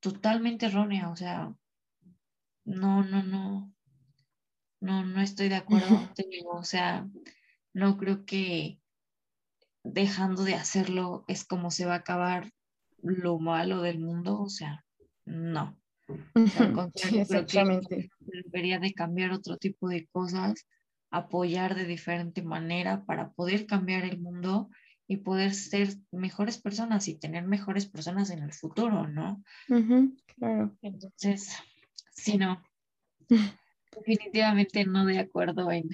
totalmente errónea, o sea, no, no, no, no, no estoy de acuerdo, te digo, o sea, no creo que dejando de hacerlo es como se va a acabar lo malo del mundo, o sea, no. al contrario, exactamente. debería de cambiar otro tipo de cosas, apoyar de diferente manera para poder cambiar el mundo y poder ser mejores personas y tener mejores personas en el futuro, ¿no? claro. Entonces, sí, no. Definitivamente no de acuerdo en,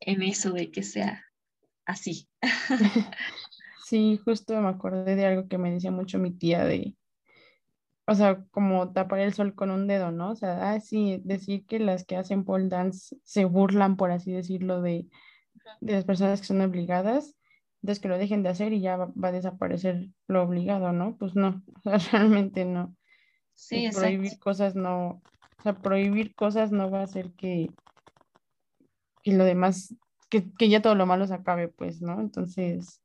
en eso de que sea así. Sí, justo me acordé de algo que me decía mucho mi tía de, o sea, como tapar el sol con un dedo, ¿no? O sea, ah, sí, decir que las que hacen pole dance se burlan, por así decirlo, de, de las personas que son obligadas, entonces que lo dejen de hacer y ya va, a desaparecer lo obligado, ¿no? Pues no, o sea, realmente no. Sí, prohibir cosas no, o sea, prohibir cosas no va a hacer que, que lo demás, que, que ya todo lo malo se acabe, pues, ¿no? Entonces,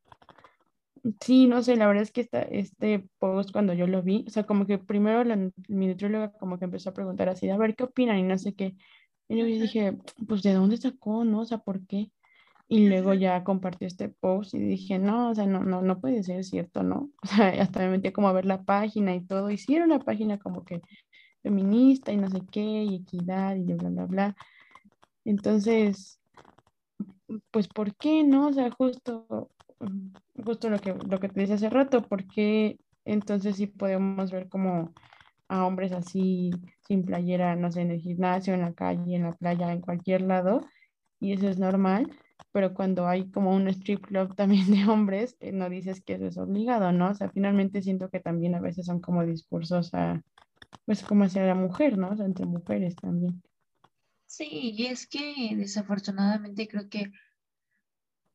Sí, no sé, la verdad es que esta, este post cuando yo lo vi, o sea, como que primero la, mi nutrióloga como que empezó a preguntar así, a ver, ¿qué opinan? Y no sé qué. Y yo dije, pues, ¿de dónde sacó, no? O sea, ¿por qué? Y luego ya compartió este post y dije, no, o sea, no, no, no puede ser cierto, ¿no? O sea, hasta me metí como a ver la página y todo, era una página como que feminista y no sé qué, y equidad y bla, bla, bla. Entonces, pues, ¿por qué no? O sea, justo justo lo que, lo que te decía hace rato, porque entonces sí podemos ver como a hombres así sin playera, no sé, en el gimnasio, en la calle, en la playa, en cualquier lado, y eso es normal, pero cuando hay como un strip club también de hombres, eh, no dices que eso es obligado, ¿no? O sea, finalmente siento que también a veces son como discursos a, pues como hacia la mujer, ¿no? O sea, entre mujeres también. Sí, y es que desafortunadamente creo que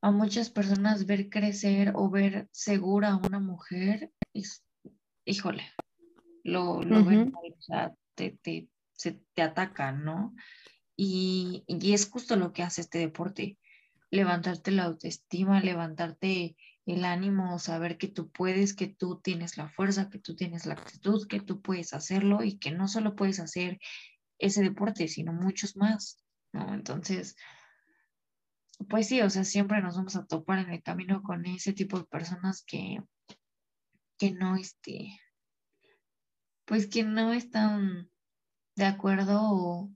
a muchas personas ver crecer o ver segura a una mujer es, híjole, lo, lo ven, o sea, te, te, se, te atacan, ¿no? Y, y es justo lo que hace este deporte, levantarte la autoestima, levantarte el ánimo, saber que tú puedes, que tú tienes la fuerza, que tú tienes la actitud, que tú puedes hacerlo y que no solo puedes hacer ese deporte, sino muchos más, ¿no? Entonces, pues sí, o sea, siempre nos vamos a topar en el camino con ese tipo de personas que, que no, este, pues que no están de acuerdo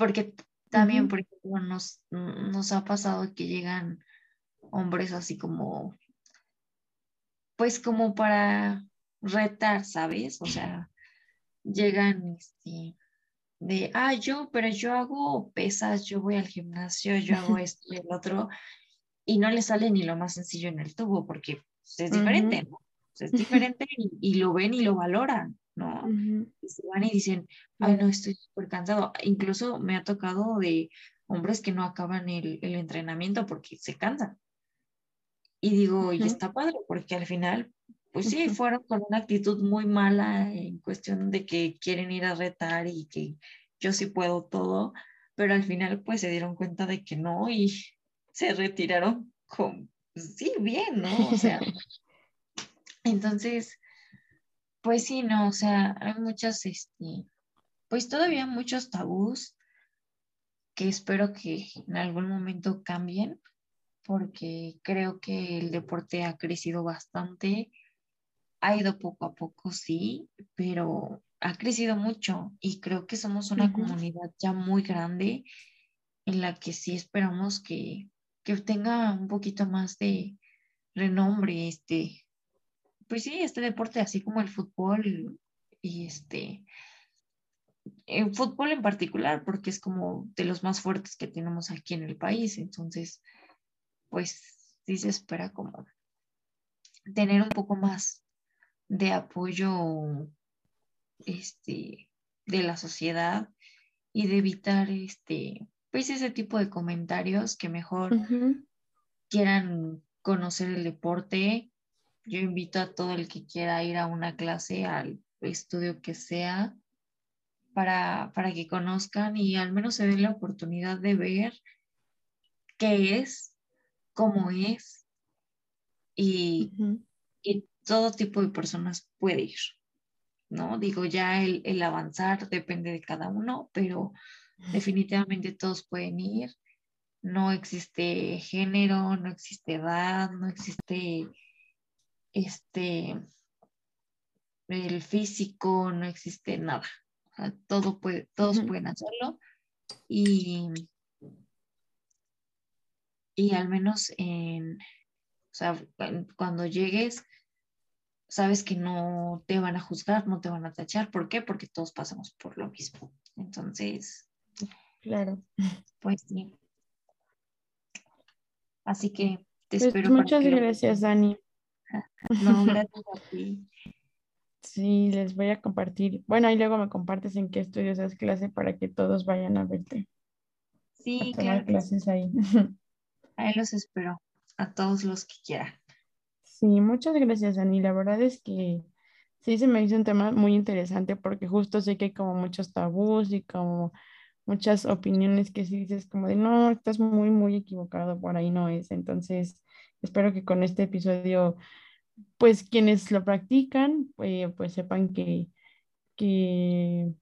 porque también, por ejemplo, nos, nos ha pasado que llegan hombres así como, pues como para retar, ¿sabes? O sea, llegan, este, de, ah, yo, pero yo hago pesas, yo voy al gimnasio, yo hago esto y el otro, y no le sale ni lo más sencillo en el tubo, porque pues, es diferente, ¿no? es diferente y, lo ven y lo valoran, ¿no? Y se van y dicen, ay, no, estoy súper cansado. Incluso me ha tocado de hombres que no acaban el, el entrenamiento porque se cansan. Y digo, y está padre, porque al final, pues sí, fueron con una actitud muy mala en cuestión de que quieren ir a retar y que yo sí puedo todo, pero al final pues se dieron cuenta de que no y se retiraron con, sí, bien, ¿no? O sea, entonces, pues sí, no, o sea, hay muchas, este, pues todavía muchos tabús que espero que en algún momento cambien, porque creo que el deporte ha crecido bastante, ha ido poco a poco, sí, pero ha crecido mucho y creo que somos una comunidad ya muy grande en la que sí esperamos que, que tenga un poquito más de renombre este, pues sí, este deporte, así como el fútbol y, este, el fútbol en particular, porque es como de los más fuertes que tenemos aquí en el país, entonces, pues sí se espera como tener un poco más de apoyo este, de la sociedad y de evitar este, pues ese tipo de comentarios que mejor quieran conocer el deporte. Yo invito a todo el que quiera ir a una clase, al estudio que sea, para, para que conozcan y al menos se den la oportunidad de ver qué es, cómo es y, y todo tipo de personas puede ir. ¿no? Digo, ya el, el, avanzar depende de cada uno, pero definitivamente todos pueden ir. No existe género, no existe edad, no existe este el físico, no existe nada. todo puede, todos pueden hacerlo y, y al menos en, o sea, cuando llegues, sabes que no te van a juzgar, no te van a tachar. ¿Por qué? Porque todos pasamos por lo mismo. Entonces, claro. Pues sí. Así que te pues espero. Muchas gracias, Dani. No, gracias a ti. Sí, les voy a compartir. Bueno, ahí luego me compartes en qué estudios es clase para que todos vayan a verte. Sí, a clases ahí. Ahí los espero, a todos los que quieran. Sí, muchas gracias, Dani. La verdad es que sí se me hizo un tema muy interesante porque justo sé que hay como muchos tabús y como muchas opiniones que sí dices como de no, estás muy, muy equivocado, por ahí no es. Entonces, espero que con este episodio, pues quienes lo practican, eh, pues sepan que, que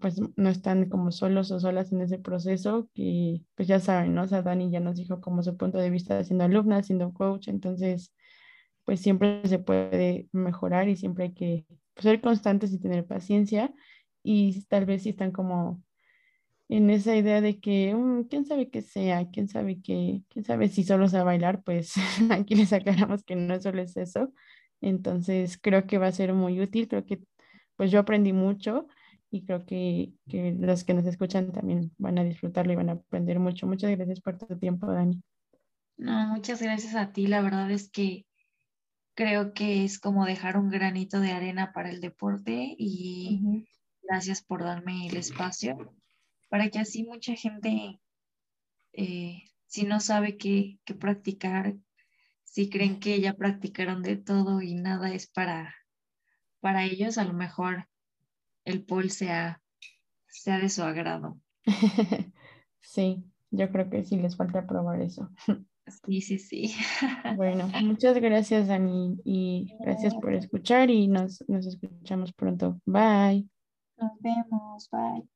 pues no están como solos o solas en ese proceso, que pues ya saben, ¿no? O sea, Dani ya nos dijo como su punto de vista siendo alumna, siendo coach, entonces pues siempre se puede mejorar y siempre hay que pues, ser constantes y tener paciencia y tal vez si están como en esa idea de que mm, quién sabe qué sea, quién sabe qué, quién sabe si solo a bailar, pues aquí les aclaramos que no solo es eso. Entonces creo que va a ser muy útil, creo que pues yo aprendí mucho y creo que, que los que nos escuchan también van a disfrutarlo y van a aprender mucho. Muchas gracias por tu tiempo, Dani. No, muchas gracias a ti. La verdad es que creo que es como dejar un granito de arena para el deporte y gracias por darme el espacio para que así mucha gente, eh, si no sabe qué, practicar, si creen que ya practicaron de todo y nada es para, para ellos, a lo mejor el pole sea, sea de su agrado. sí, yo creo que sí les falta probar eso. Sí, sí, sí. Bueno, muchas gracias, Dani, y gracias por escuchar y nos, nos escuchamos pronto. Bye. Nos vemos, bye.